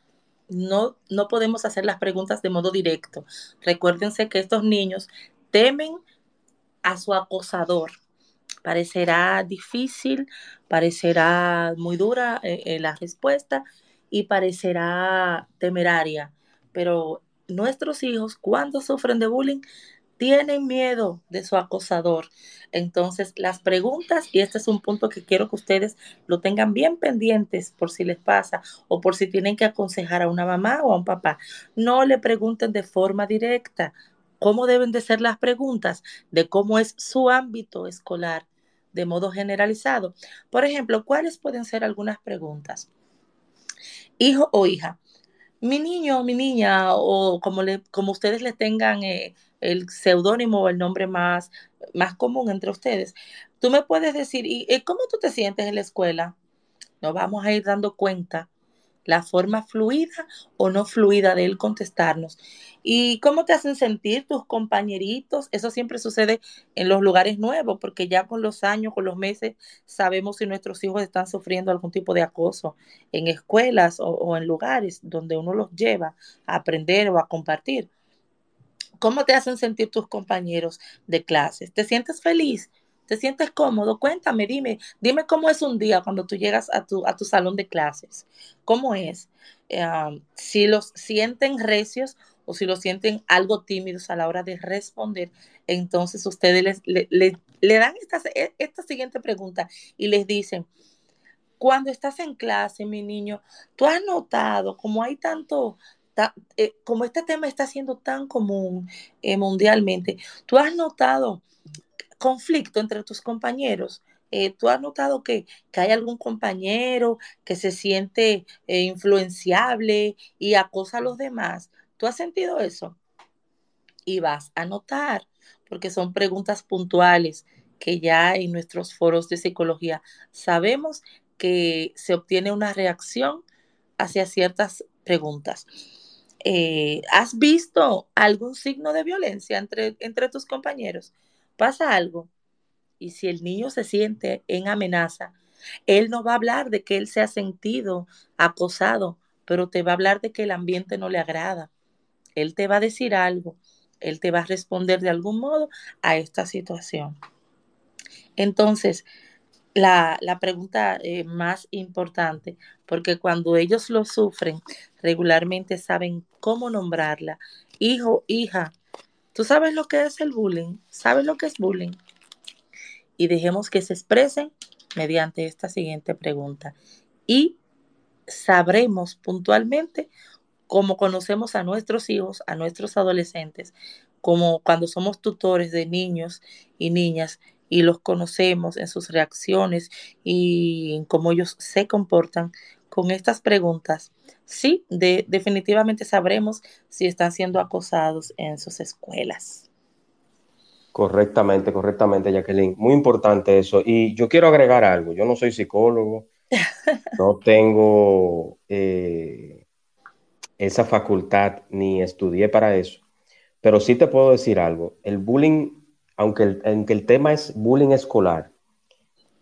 B: no, no podemos hacer las preguntas de modo directo. Recuérdense que estos niños temen a su acosador. Parecerá difícil, parecerá muy dura eh, la respuesta y parecerá temeraria, pero nuestros hijos cuando sufren de bullying tienen miedo de su acosador. Entonces, las preguntas, y este es un punto que quiero que ustedes lo tengan bien pendientes por si les pasa o por si tienen que aconsejar a una mamá o a un papá, no le pregunten de forma directa cómo deben de ser las preguntas, de cómo es su ámbito escolar de modo generalizado. Por ejemplo, ¿cuáles pueden ser algunas preguntas? Hijo o hija, mi niño mi niña, o como, le, como ustedes le tengan eh, el seudónimo o el nombre más, más común entre ustedes. Tú me puedes decir, ¿y cómo tú te sientes en la escuela? Nos vamos a ir dando cuenta la forma fluida o no fluida de él contestarnos. ¿Y cómo te hacen sentir tus compañeritos? Eso siempre sucede en los lugares nuevos, porque ya con los años, con los meses, sabemos si nuestros hijos están sufriendo algún tipo de acoso en escuelas o, o en lugares donde uno los lleva a aprender o a compartir. ¿Cómo te hacen sentir tus compañeros de clases? ¿Te sientes feliz? ¿Te sientes cómodo? Cuéntame, dime, dime cómo es un día cuando tú llegas a tu, a tu salón de clases. ¿Cómo es? Si los sienten recios o si los sienten algo tímidos a la hora de responder, entonces ustedes les, le, dan esta, e, esta siguiente pregunta y les dicen, cuando estás en clase, mi niño, tú has notado cómo hay tanto, eh, como este tema está siendo tan común eh, mundialmente, ¿tú has notado conflicto entre tus compañeros? Eh, ¿Tú has notado que, hay algún compañero que se siente influenciable y acosa a los demás? ¿Tú has sentido eso? Y vas a notar, porque son preguntas puntuales que ya en nuestros foros de psicología sabemos que se obtiene una reacción hacia ciertas preguntas. Eh, ¿has visto algún signo de violencia entre, entre tus compañeros? ¿Pasa algo? Y si el niño se siente en amenaza, él no va a hablar de que él se ha sentido acosado, pero te va a hablar de que el ambiente no le agrada. Él te va a decir algo, él te va a responder de algún modo a esta situación. Entonces, la, pregunta eh, más importante, porque cuando ellos lo sufren, regularmente saben cómo nombrarla. Hijo, hija, ¿tú sabes lo que es el bullying? ¿Sabes lo que es bullying? Y dejemos que se expresen mediante esta siguiente pregunta. Y sabremos puntualmente cómo conocemos a nuestros hijos, a nuestros adolescentes, como cuando somos tutores de niños y niñas y los conocemos en sus reacciones y en cómo ellos se comportan, con estas preguntas, sí, definitivamente sabremos si están siendo acosados en sus escuelas.
A: Correctamente, correctamente, Jacqueline. Muy importante eso. Y yo quiero agregar algo. Yo no soy psicólogo, *laughs* no tengo eh, esa facultad ni estudié para eso, pero sí te puedo decir algo. El bullying, aunque el, aunque el tema es bullying escolar,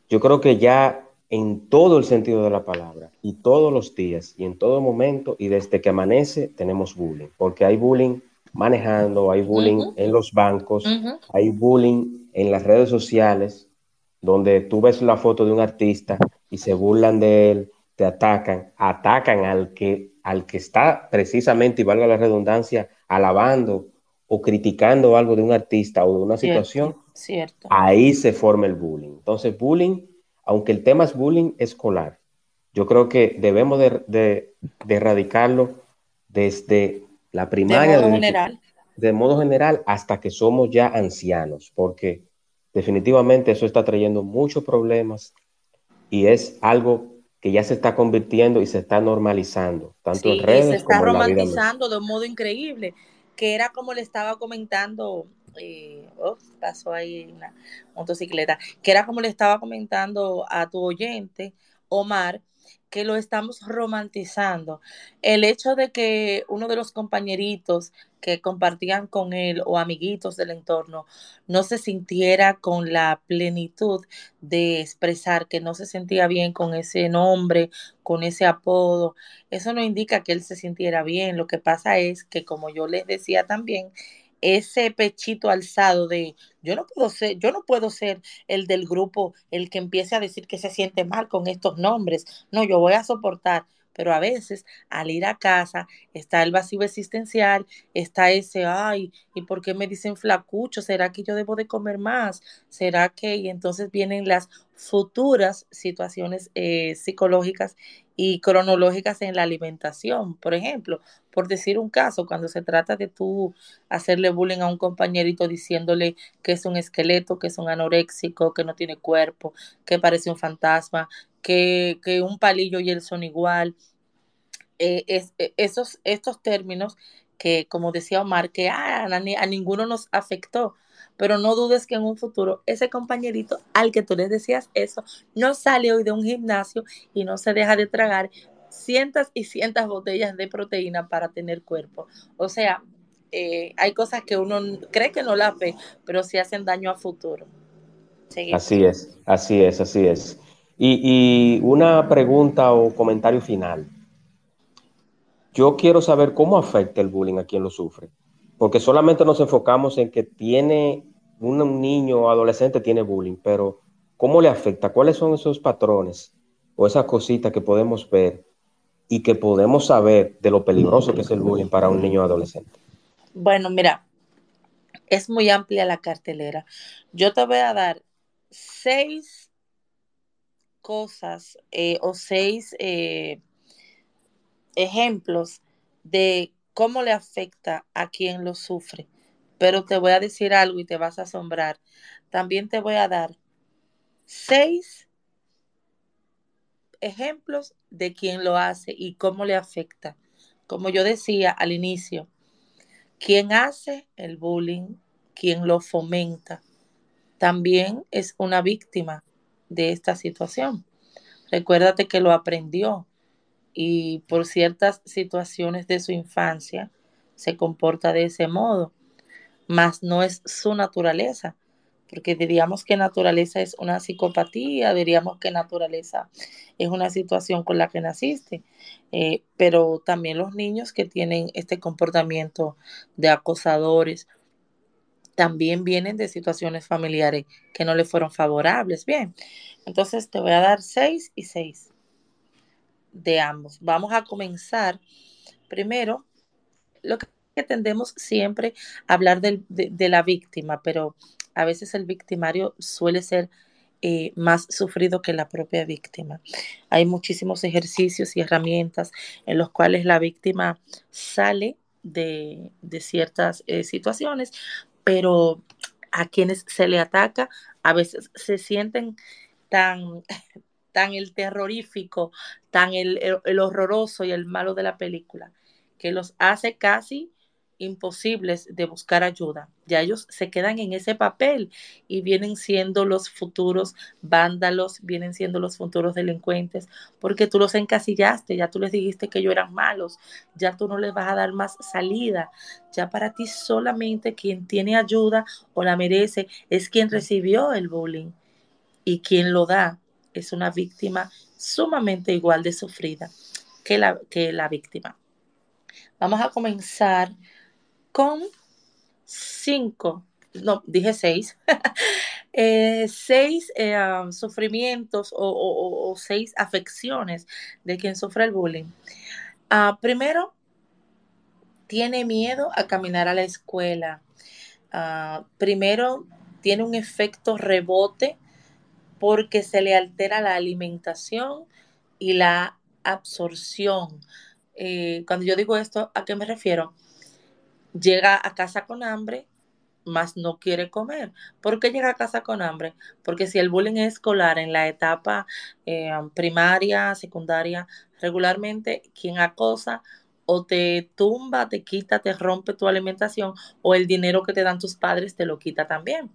A: yo creo que ya en todo el sentido de la palabra y todos los días y en todo momento y desde que amanece tenemos bullying, porque hay bullying manejando, hay bullying en los bancos, hay bullying en las redes sociales, donde tú ves la foto de un artista y se burlan de él, te atacan, atacan al que, al que está precisamente, y valga la redundancia, alabando o criticando algo de un artista o de una situación,
B: cierto.
A: ahí se forma el bullying. Entonces, bullying aunque el tema es bullying escolar, yo creo que debemos de, erradicarlo desde la primaria.
B: De modo general.
A: De modo general hasta que somos ya ancianos, porque definitivamente eso está trayendo muchos problemas y es algo que ya se está convirtiendo y se está normalizando, tanto en redes
B: y se está romantizando de un modo increíble, que era como le estaba comentando eh, pasó ahí una motocicleta, que era como le estaba comentando a tu oyente, Omar, que lo estamos romantizando. El hecho de que uno de los compañeritos que compartían con él o amiguitos del entorno no se sintiera con la plenitud de expresar que no se sentía bien con ese nombre, con ese apodo, eso no indica que él se sintiera bien. Lo que pasa es que, como yo les decía también, ese pechito alzado de yo no puedo ser, yo no puedo ser el del grupo el que empiece a decir que se siente mal con estos nombres. No, yo voy a soportar. Pero a veces al ir a casa está el vacío existencial, está ese, ay, ¿y por qué me dicen flacucho? ¿Será que yo debo de comer más? ¿Será que? Y entonces vienen las futuras situaciones eh, psicológicas y cronológicas en la alimentación. Por ejemplo, por decir un caso, cuando se trata de tú hacerle bullying a un compañerito diciéndole que es un esqueleto, que es un anoréxico, que no tiene cuerpo, que parece un fantasma, que, un palillo y él son igual. Eh, eh, esos, estos términos que, como decía Omar, que ah, a ninguno nos afectó, pero no dudes que en un futuro ese compañerito al que tú le decías eso no sale hoy de un gimnasio y no se deja de tragar cientos y cientos botellas de proteína para tener cuerpo. O sea, eh, hay cosas que uno cree que no las ve, pero sí hacen daño a futuro.
A: Así es, así es, así es. Y, una pregunta o comentario final. Yo quiero saber cómo afecta el bullying a quien lo sufre porque solamente nos enfocamos en que tiene un niño o adolescente tiene bullying, pero ¿cómo le afecta? ¿Cuáles son esos patrones o esas cositas que podemos ver y que podemos saber de lo peligroso que es el bullying para un niño o adolescente?
B: Bueno, mira, es muy amplia la cartelera. Yo te voy a dar seis cosas eh, o seis eh, ejemplos de cómo le afecta a quien lo sufre. Pero te voy a decir algo y te vas a asombrar. También te voy a dar seis ejemplos de quien lo hace y cómo le afecta. Como yo decía al inicio, quien hace el bullying, quien lo fomenta, también es una víctima de esta situación. Recuérdate que lo aprendió, y por ciertas situaciones de su infancia se comporta de ese modo, mas no es su naturaleza, porque diríamos que naturaleza es una psicopatía, diríamos que naturaleza es una situación con la que naciste, eh, pero también los niños que tienen este comportamiento de acosadores también vienen de situaciones familiares que no le fueron favorables. Bien, entonces te voy a dar seis y seis de ambos. Vamos a comenzar primero lo que tendemos siempre a hablar de, la víctima, pero a veces el victimario suele ser eh, más sufrido que la propia víctima. Hay muchísimos ejercicios y herramientas en los cuales la víctima sale de, ciertas eh, situaciones, pero a quienes se le ataca a veces se sienten tan *laughs* tan el terrorífico, tan el, el horroroso y el malo de la película, que los hace casi imposibles de buscar ayuda. Ya ellos se quedan en ese papel y vienen siendo los futuros vándalos, vienen siendo los futuros delincuentes, porque tú los encasillaste, ya tú les dijiste que ellos eran malos, ya tú no les vas a dar más salida, ya para ti solamente quien tiene ayuda o la merece es quien recibió el bullying y quien lo da es una víctima sumamente igual de sufrida que la, que la víctima. Vamos a comenzar con cinco, no, dije seis, *laughs* eh, seis eh, um, sufrimientos o, seis afecciones de quien sufre el bullying. Ah, primero, tiene miedo a caminar a la escuela. Ah, primero, tiene un efecto rebote porque se le altera la alimentación y la absorción. Eh, cuando yo digo esto, ¿a qué me refiero? Llega a casa con hambre, más no quiere comer. ¿Por qué llega a casa con hambre? Porque si el bullying es escolar en la etapa eh, primaria, secundaria, regularmente quien acosa o te tumba, te quita, te rompe tu alimentación o el dinero que te dan tus padres te lo quita también.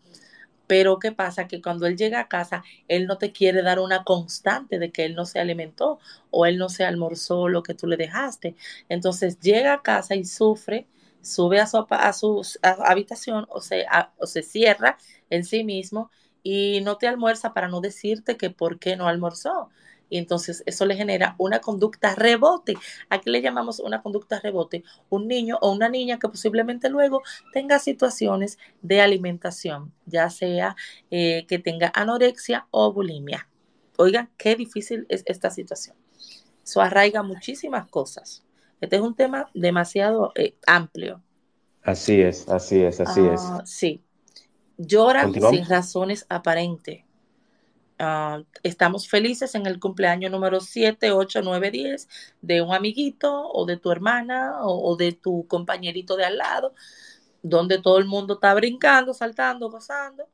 B: Pero ¿qué pasa? Que cuando él llega a casa, él no te quiere dar una constante de que él no se alimentó o él no se almorzó lo que tú le dejaste. Entonces llega a casa y sufre sube a su, a su habitación o se, cierra en sí mismo y no te almuerza para no decirte que por qué no almorzó. Y entonces eso le genera una conducta rebote. ¿A qué le llamamos una conducta rebote? Un niño o una niña que posiblemente luego tenga situaciones de alimentación, ya sea eh, que tenga anorexia o bulimia. Oigan, qué difícil es esta situación. Eso arraiga muchísimas cosas. Este es un tema demasiado eh, amplio.
A: Así es, así es, así es.
B: Ah, sí. Lloran sin razones aparentes. Ah, estamos felices en el cumpleaños número 7, 8, 9, 10 de un amiguito o de tu hermana o, de tu compañerito de al lado, donde todo el mundo está brincando, saltando, gozando,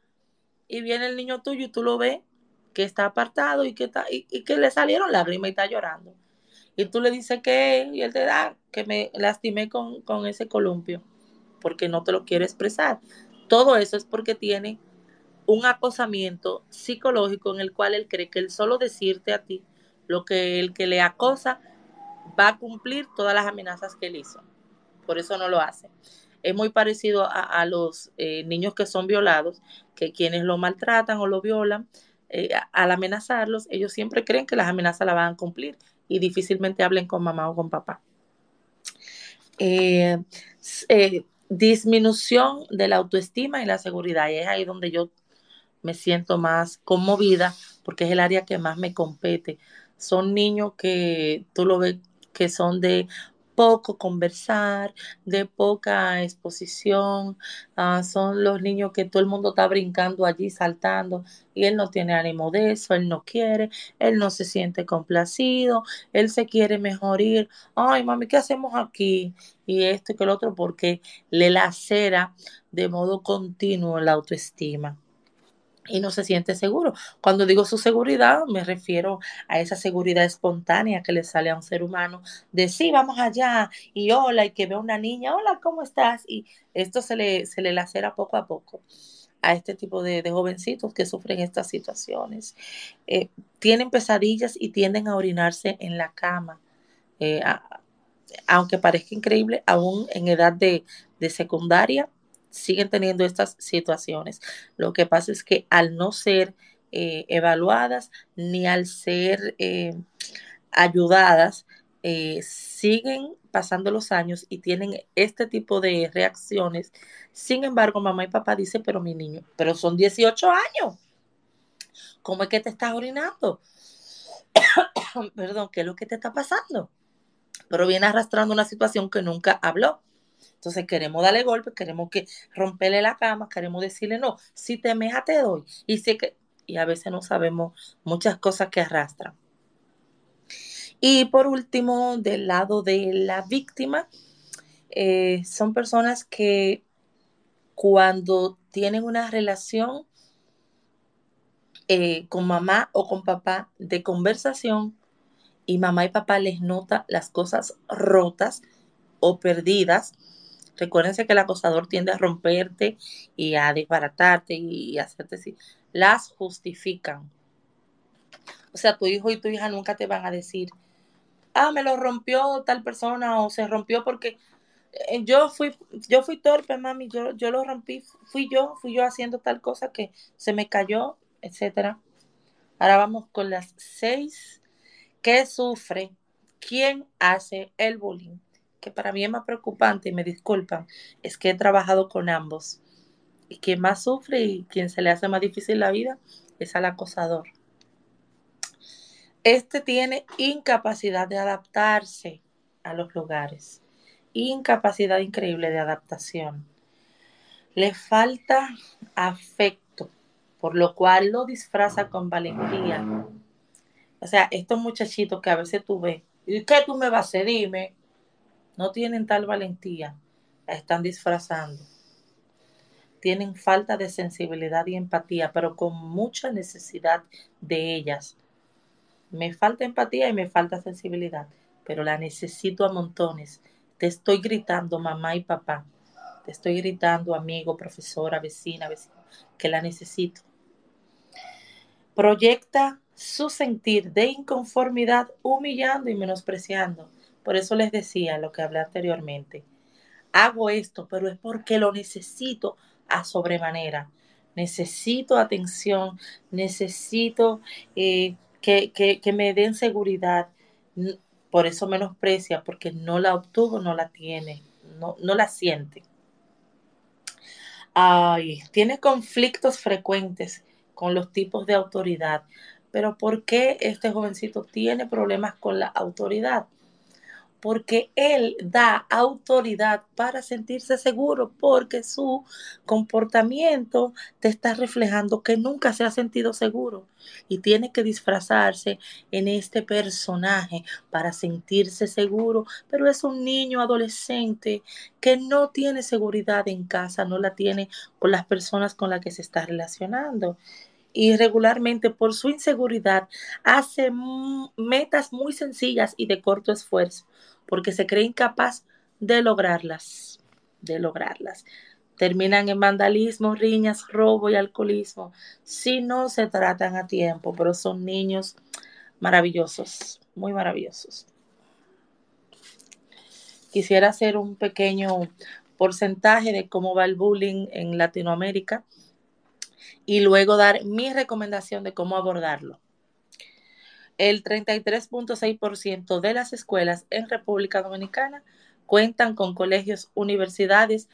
B: y viene el niño tuyo y tú lo ves que está apartado y que, está, y que le salieron lágrimas y está llorando y tú le dices que y él te da que me lastimé con, ese columpio porque no te lo quiere expresar. Todo eso es porque tiene un acosamiento psicológico en el cual él cree que el solo decirte a ti lo que el que le acosa va a cumplir todas las amenazas que él hizo. Por eso no lo hace. Es muy parecido a, los eh, niños que son violados, que quienes lo maltratan o lo violan, eh, al amenazarlos, ellos siempre creen que las amenazas la van a cumplir y difícilmente hablen con mamá o con papá. Eh, eh, disminución de la autoestima y la seguridad. Y es ahí donde yo me siento más conmovida porque es el área que más me compete. Son niños que tú lo ves que son de poco conversar, de poca exposición. Ah, son los niños que todo el mundo está brincando allí, saltando, y él no tiene ánimo de eso, él no quiere, él no se siente complacido, él se quiere mejor ir. Ay, mami, ¿qué hacemos aquí? Y esto y que el otro, porque le lacera de modo continuo la autoestima y no se siente seguro. Cuando digo su seguridad, me refiero a esa seguridad espontánea que le sale a un ser humano de sí, vamos allá y hola, y que ve a una niña, hola, ¿cómo estás? Y esto se le, se le lacera poco a poco a este tipo de, jovencitos que sufren estas situaciones. Eh, tienen pesadillas y tienden a orinarse en la cama. Eh, aunque parezca increíble, aún en edad de, de secundaria, siguen teniendo estas situaciones. Lo que pasa es que al no ser eh, evaluadas ni al ser eh, ayudadas, eh, siguen pasando los años y tienen este tipo de reacciones. Sin embargo, mamá y papá dicen, pero mi niño, pero son 18 años. ¿Cómo es que te estás orinando? *coughs* Perdón, ¿qué es lo que te está pasando? Pero viene arrastrando una situación que nunca habló. Entonces queremos darle golpe, queremos que romperle la cama, queremos decirle no, si te meja te doy. Y, si que, y a veces no sabemos muchas cosas que arrastran. Y por último, del lado de la víctima, eh, son personas que cuando tienen una relación eh, con mamá o con papá de conversación y mamá y papá les nota las cosas rotas o perdidas. Recuérdense que el acosador tiende a romperte y a desbaratarte y hacerte así. Las justifican. O sea, tu hijo y tu hija nunca te van a decir, ah, me lo rompió tal persona o se rompió porque eh, yo fui, yo fui torpe, mami, yo, yo lo rompí, fui yo, fui yo haciendo tal cosa que se me cayó, etcétera. Ahora vamos con las seis. ¿Qué sufre? ¿Quién hace el bullying? Que para mí es más preocupante, y me disculpan, es que he trabajado con ambos. Y quien más sufre y quien se le hace más difícil la vida es al acosador. Este tiene incapacidad de adaptarse a los lugares, incapacidad increíble de adaptación. Le falta afecto, por lo cual lo disfraza con valentía. O sea, estos muchachitos que a veces tú ves, ¿y qué tú me vas a hacer? Dime. No tienen tal valentía, la están disfrazando. Tienen falta de sensibilidad y empatía, pero con mucha necesidad de ellas me falta empatía y me falta sensibilidad, pero la necesito a montones. Te estoy gritando, mamá y papá. Te estoy gritando, amigo, profesora, vecina, vecino, que la necesito. Proyecta su sentir de inconformidad humillando y menospreciando. Por eso les decía lo que hablé anteriormente. Hago esto, pero es porque lo necesito a sobremanera. Necesito atención, necesito eh, que, me den seguridad. Por eso menosprecia, porque no la obtuvo, no la tiene, no, no la siente. Ay, tiene conflictos frecuentes con los tipos de autoridad. Pero ¿por qué este jovencito tiene problemas con la autoridad? Porque él da autoridad para sentirse seguro, porque su comportamiento te está reflejando que nunca se ha sentido seguro. Y tiene que disfrazarse en este personaje para sentirse seguro, pero es un niño adolescente que no tiene seguridad en casa, no la tiene con las personas con las que se está relacionando y regularmente por su inseguridad hace metas muy sencillas y de corto esfuerzo porque se cree incapaz de lograrlas, de lograrlas. Terminan en vandalismo, riñas, robo y alcoholismo si no se tratan a tiempo, pero son niños maravillosos, muy maravillosos. Quisiera hacer un pequeño porcentaje de cómo va el bullying en Latinoamérica y luego dar mi recomendación de cómo abordarlo el 33.6% de las escuelas en República Dominicana cuentan con colegios, universidades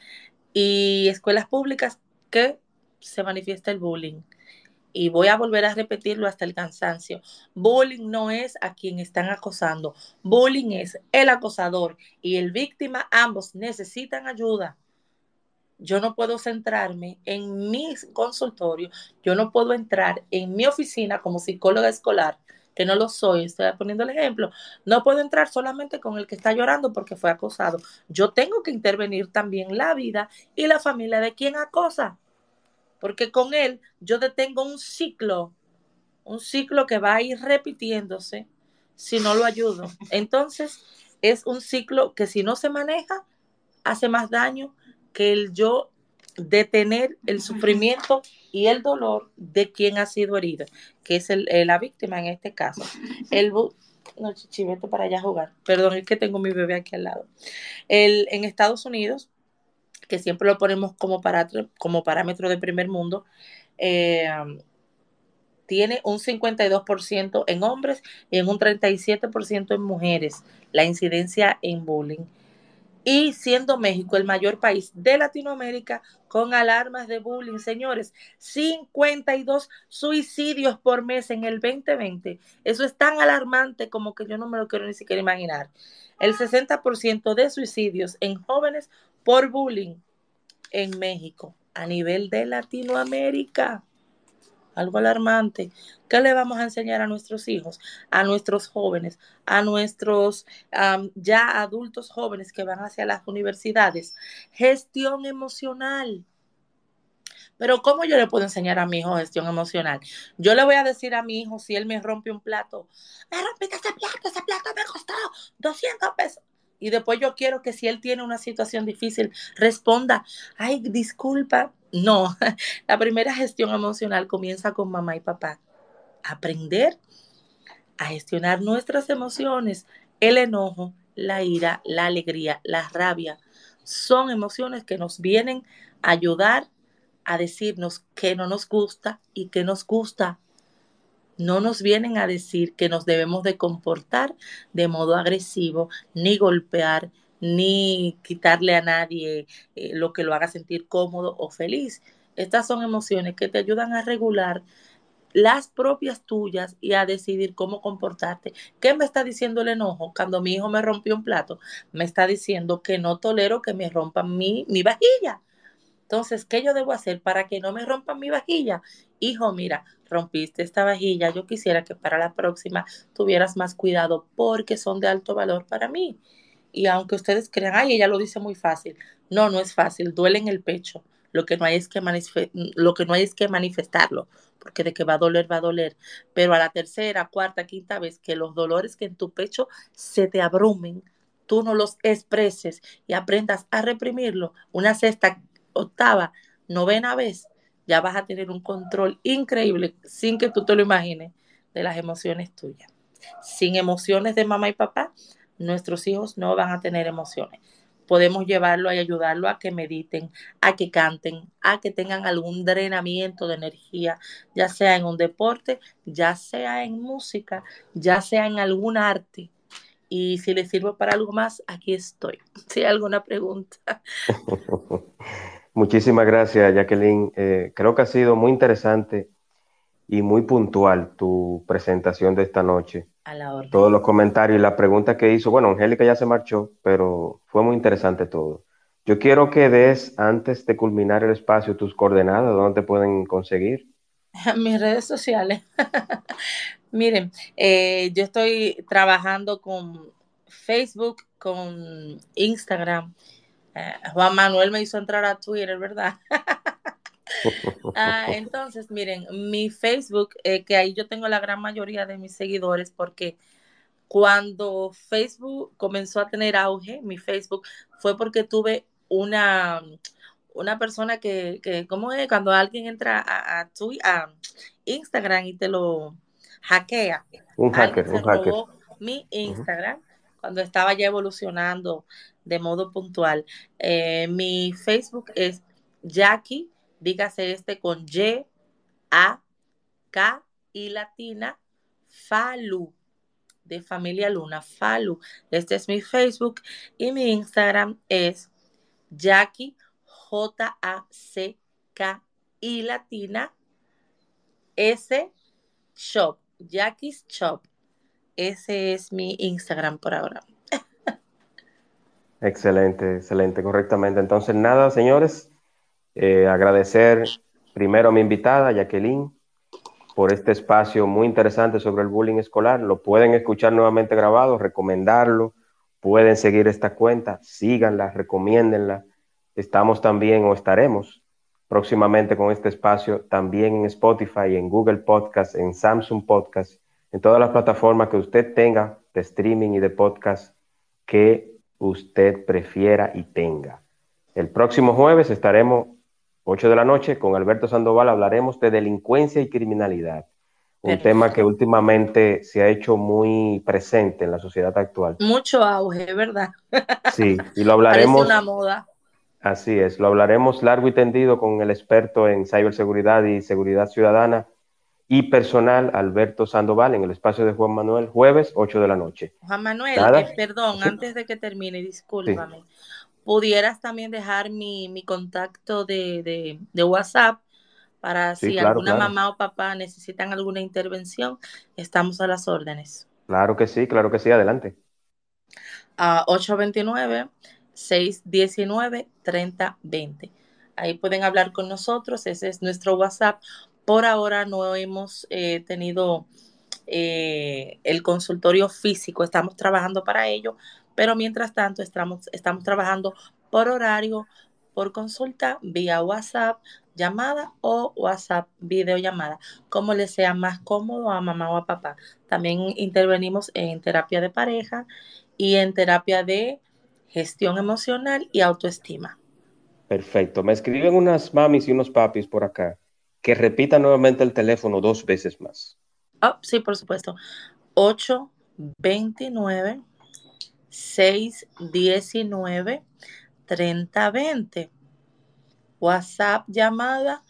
B: y escuelas públicas que se manifiesta el bullying. Y voy a volver a repetirlo hasta el cansancio. Bullying no es a quien están acosando. Bullying es el acosador y el víctima. Ambos necesitan ayuda. Yo no puedo centrarme en mi consultorio. Yo no puedo entrar en mi oficina como psicóloga escolar que no lo soy, estoy poniendo el ejemplo, no puedo entrar solamente con el que está llorando porque fue acosado. Yo tengo que intervenir también la vida y la familia de quien acosa, porque con él yo detengo un ciclo, un ciclo que va a ir repitiéndose si no lo ayudo. *laughs* Entonces, es un ciclo que si no se maneja, hace más daño que el yo detener el sufrimiento y el dolor de quien ha sido herido, que es el, la víctima en este caso. El no, chichi, vete para allá a jugar. Perdón, es que tengo mi bebé aquí al lado. El, en Estados Unidos, que siempre lo ponemos como, como parámetro de primer mundo, eh, tiene un 52% en hombres y en un 37% en mujeres la incidencia en bullying y siendo México el mayor país de Latinoamérica con alarmas de bullying, señores, 52 suicidios por mes en el 2020. Eso es tan alarmante como que yo no me lo quiero ni siquiera imaginar. El 60% de suicidios en jóvenes por bullying en México a nivel de Latinoamérica algo alarmante. ¿Qué le vamos a enseñar a nuestros hijos, a nuestros jóvenes, a nuestros ya adultos jóvenes que van hacia las universidades? Gestión emocional. Pero ¿cómo yo le puedo enseñar a mi hijo gestión emocional? Yo le voy a decir a mi hijo si él me rompe un plato, me rompiste ese plato, ese plato me costó 200 pesos. Y después yo quiero que si él tiene una situación difícil, responda, ay, disculpa. No, *laughs* la primera gestión emocional comienza con mamá y papá. Aprender a gestionar nuestras emociones, el enojo, la ira, la alegría, la rabia. Son emociones que nos vienen a ayudar a decirnos que no nos gusta y que nos gusta. No nos vienen a decir que nos debemos de comportar de modo agresivo, ni golpear, ni quitarle a nadie eh, lo que lo haga sentir cómodo o feliz. Estas son emociones que te ayudan a regular las propias tuyas y a decidir cómo comportarte. ¿Qué me está diciendo el enojo? Cuando mi hijo me rompió un plato, me está diciendo que no tolero que me rompan mi, mi vajilla. Entonces, ¿qué yo debo hacer para que no me rompan mi vajilla? Hijo, mira, rompiste esta vajilla, yo quisiera que para la próxima tuvieras más cuidado porque son de alto valor para mí. Y aunque ustedes crean, ay, ella lo dice muy fácil. No, no es fácil, duele en el pecho. Lo que no hay es que, lo que, no hay es que manifestarlo, porque de que va a doler, va a doler. Pero a la tercera, cuarta, quinta vez que los dolores que en tu pecho se te abrumen, tú no los expreses y aprendas a reprimirlo. Una sexta octava, novena vez, ya vas a tener un control increíble sin que tú te lo imagines de las emociones tuyas. Sin emociones de mamá y papá, nuestros hijos no van a tener emociones. Podemos llevarlo y ayudarlo a que mediten, a que canten, a que tengan algún drenamiento de energía, ya sea en un deporte, ya sea en música, ya sea en algún arte. Y si les sirvo para algo más, aquí estoy. *laughs* Si hay alguna pregunta. *laughs*
A: Muchísimas gracias, Jacqueline. Eh, creo que ha sido muy interesante y muy puntual tu presentación de esta noche.
B: A la orden.
A: Todos los comentarios y las preguntas que hizo. Bueno, Angélica ya se marchó, pero fue muy interesante todo. Yo quiero que des, antes de culminar el espacio, tus coordenadas, dónde te pueden conseguir. *laughs*
B: Mis redes sociales. *laughs* Miren, eh, yo estoy trabajando con Facebook, con Instagram eh, Juan Manuel me hizo entrar a Twitter, ¿verdad? *laughs* Ah, entonces, miren, mi Facebook, eh, que ahí yo tengo la gran mayoría de mis seguidores, porque cuando Facebook comenzó a tener auge, mi Facebook, fue porque tuve una, una persona que, que ¿cómo es? Cuando alguien entra a, a, a Instagram y te lo hackea.
A: Un hacker, un hacker.
B: Mi Instagram, cuando estaba ya evolucionando de modo puntual. Eh, mi Facebook es Jackie, dígase este con Y, A, K y latina, Falu, de familia Luna, Falu. Este es mi Facebook y mi Instagram es Jackie, J-A-C-K y latina, S, Shop, Jackie's Shop. Ese es mi Instagram por ahora. *laughs*
A: Excelente, excelente, correctamente. Entonces, nada, señores, eh, agradecer primero a mi invitada, Jacqueline, por este espacio muy interesante sobre el bullying escolar. Lo pueden escuchar nuevamente grabado, recomendarlo, pueden seguir esta cuenta, síganla, recomiéndenla. Estamos también o estaremos próximamente con este espacio también en Spotify, en Google Podcast, en Samsung Podcast, en todas las plataformas que usted tenga de streaming y de podcast que usted prefiera y tenga. El próximo jueves estaremos 8 de la noche con Alberto Sandoval, hablaremos de delincuencia y criminalidad, un tema que últimamente se ha hecho muy presente en la sociedad actual.
B: Mucho auge, ¿verdad?
A: Sí, y lo *laughs* hablaremos.
B: Parece una moda.
A: Así es, lo hablaremos largo y tendido con el experto en ciberseguridad y seguridad ciudadana, y personal Alberto Sandoval en el espacio de Juan Manuel, jueves 8 de la noche.
B: Juan Manuel, eh, perdón, antes de que termine, discúlpame. ¿Pudieras también dejar mi, contacto de, WhatsApp para si alguna mamá o papá necesitan alguna intervención? Estamos a las órdenes.
A: Claro que sí, claro que sí, adelante.
B: A 829-619-3020. Ahí pueden hablar con nosotros, ese es nuestro WhatsApp por ahora no hemos eh, tenido eh, el consultorio físico, estamos trabajando para ello, pero mientras tanto estamos, estamos trabajando por horario, por consulta vía WhatsApp, llamada o WhatsApp videollamada, como le sea más cómodo a mamá o a papá. También intervenimos en terapia de pareja y en terapia de gestión emocional y autoestima.
A: Perfecto. Me escriben unas mamis y unos papis por acá que repitan nuevamente el teléfono dos veces más.
B: Oh, sí, por supuesto. 829 619 3020. WhatsApp llamada,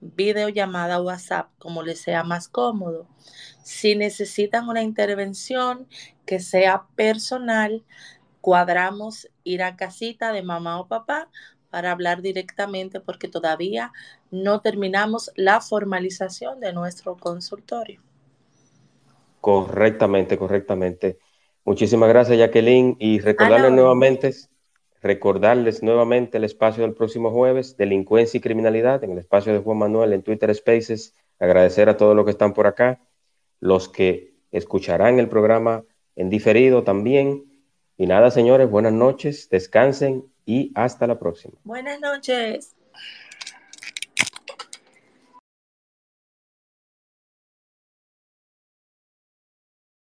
B: videollamada WhatsApp, como les sea más cómodo. Si necesitan una intervención que sea personal, cuadramos ir a casita de mamá o papá para hablar directamente porque todavía no terminamos la formalización de nuestro consultorio.
A: Correctamente, correctamente. Muchísimas gracias, Jacqueline. Y recordarles nuevamente, recordarles nuevamente el espacio del próximo jueves, delincuencia y criminalidad, en el espacio de Juan Manuel en Twitter Spaces. Agradecer a todos los que están por acá, los que escucharán el programa en diferido también. Y nada, señores, buenas noches, descansen y hasta la próxima.
B: Buenas noches.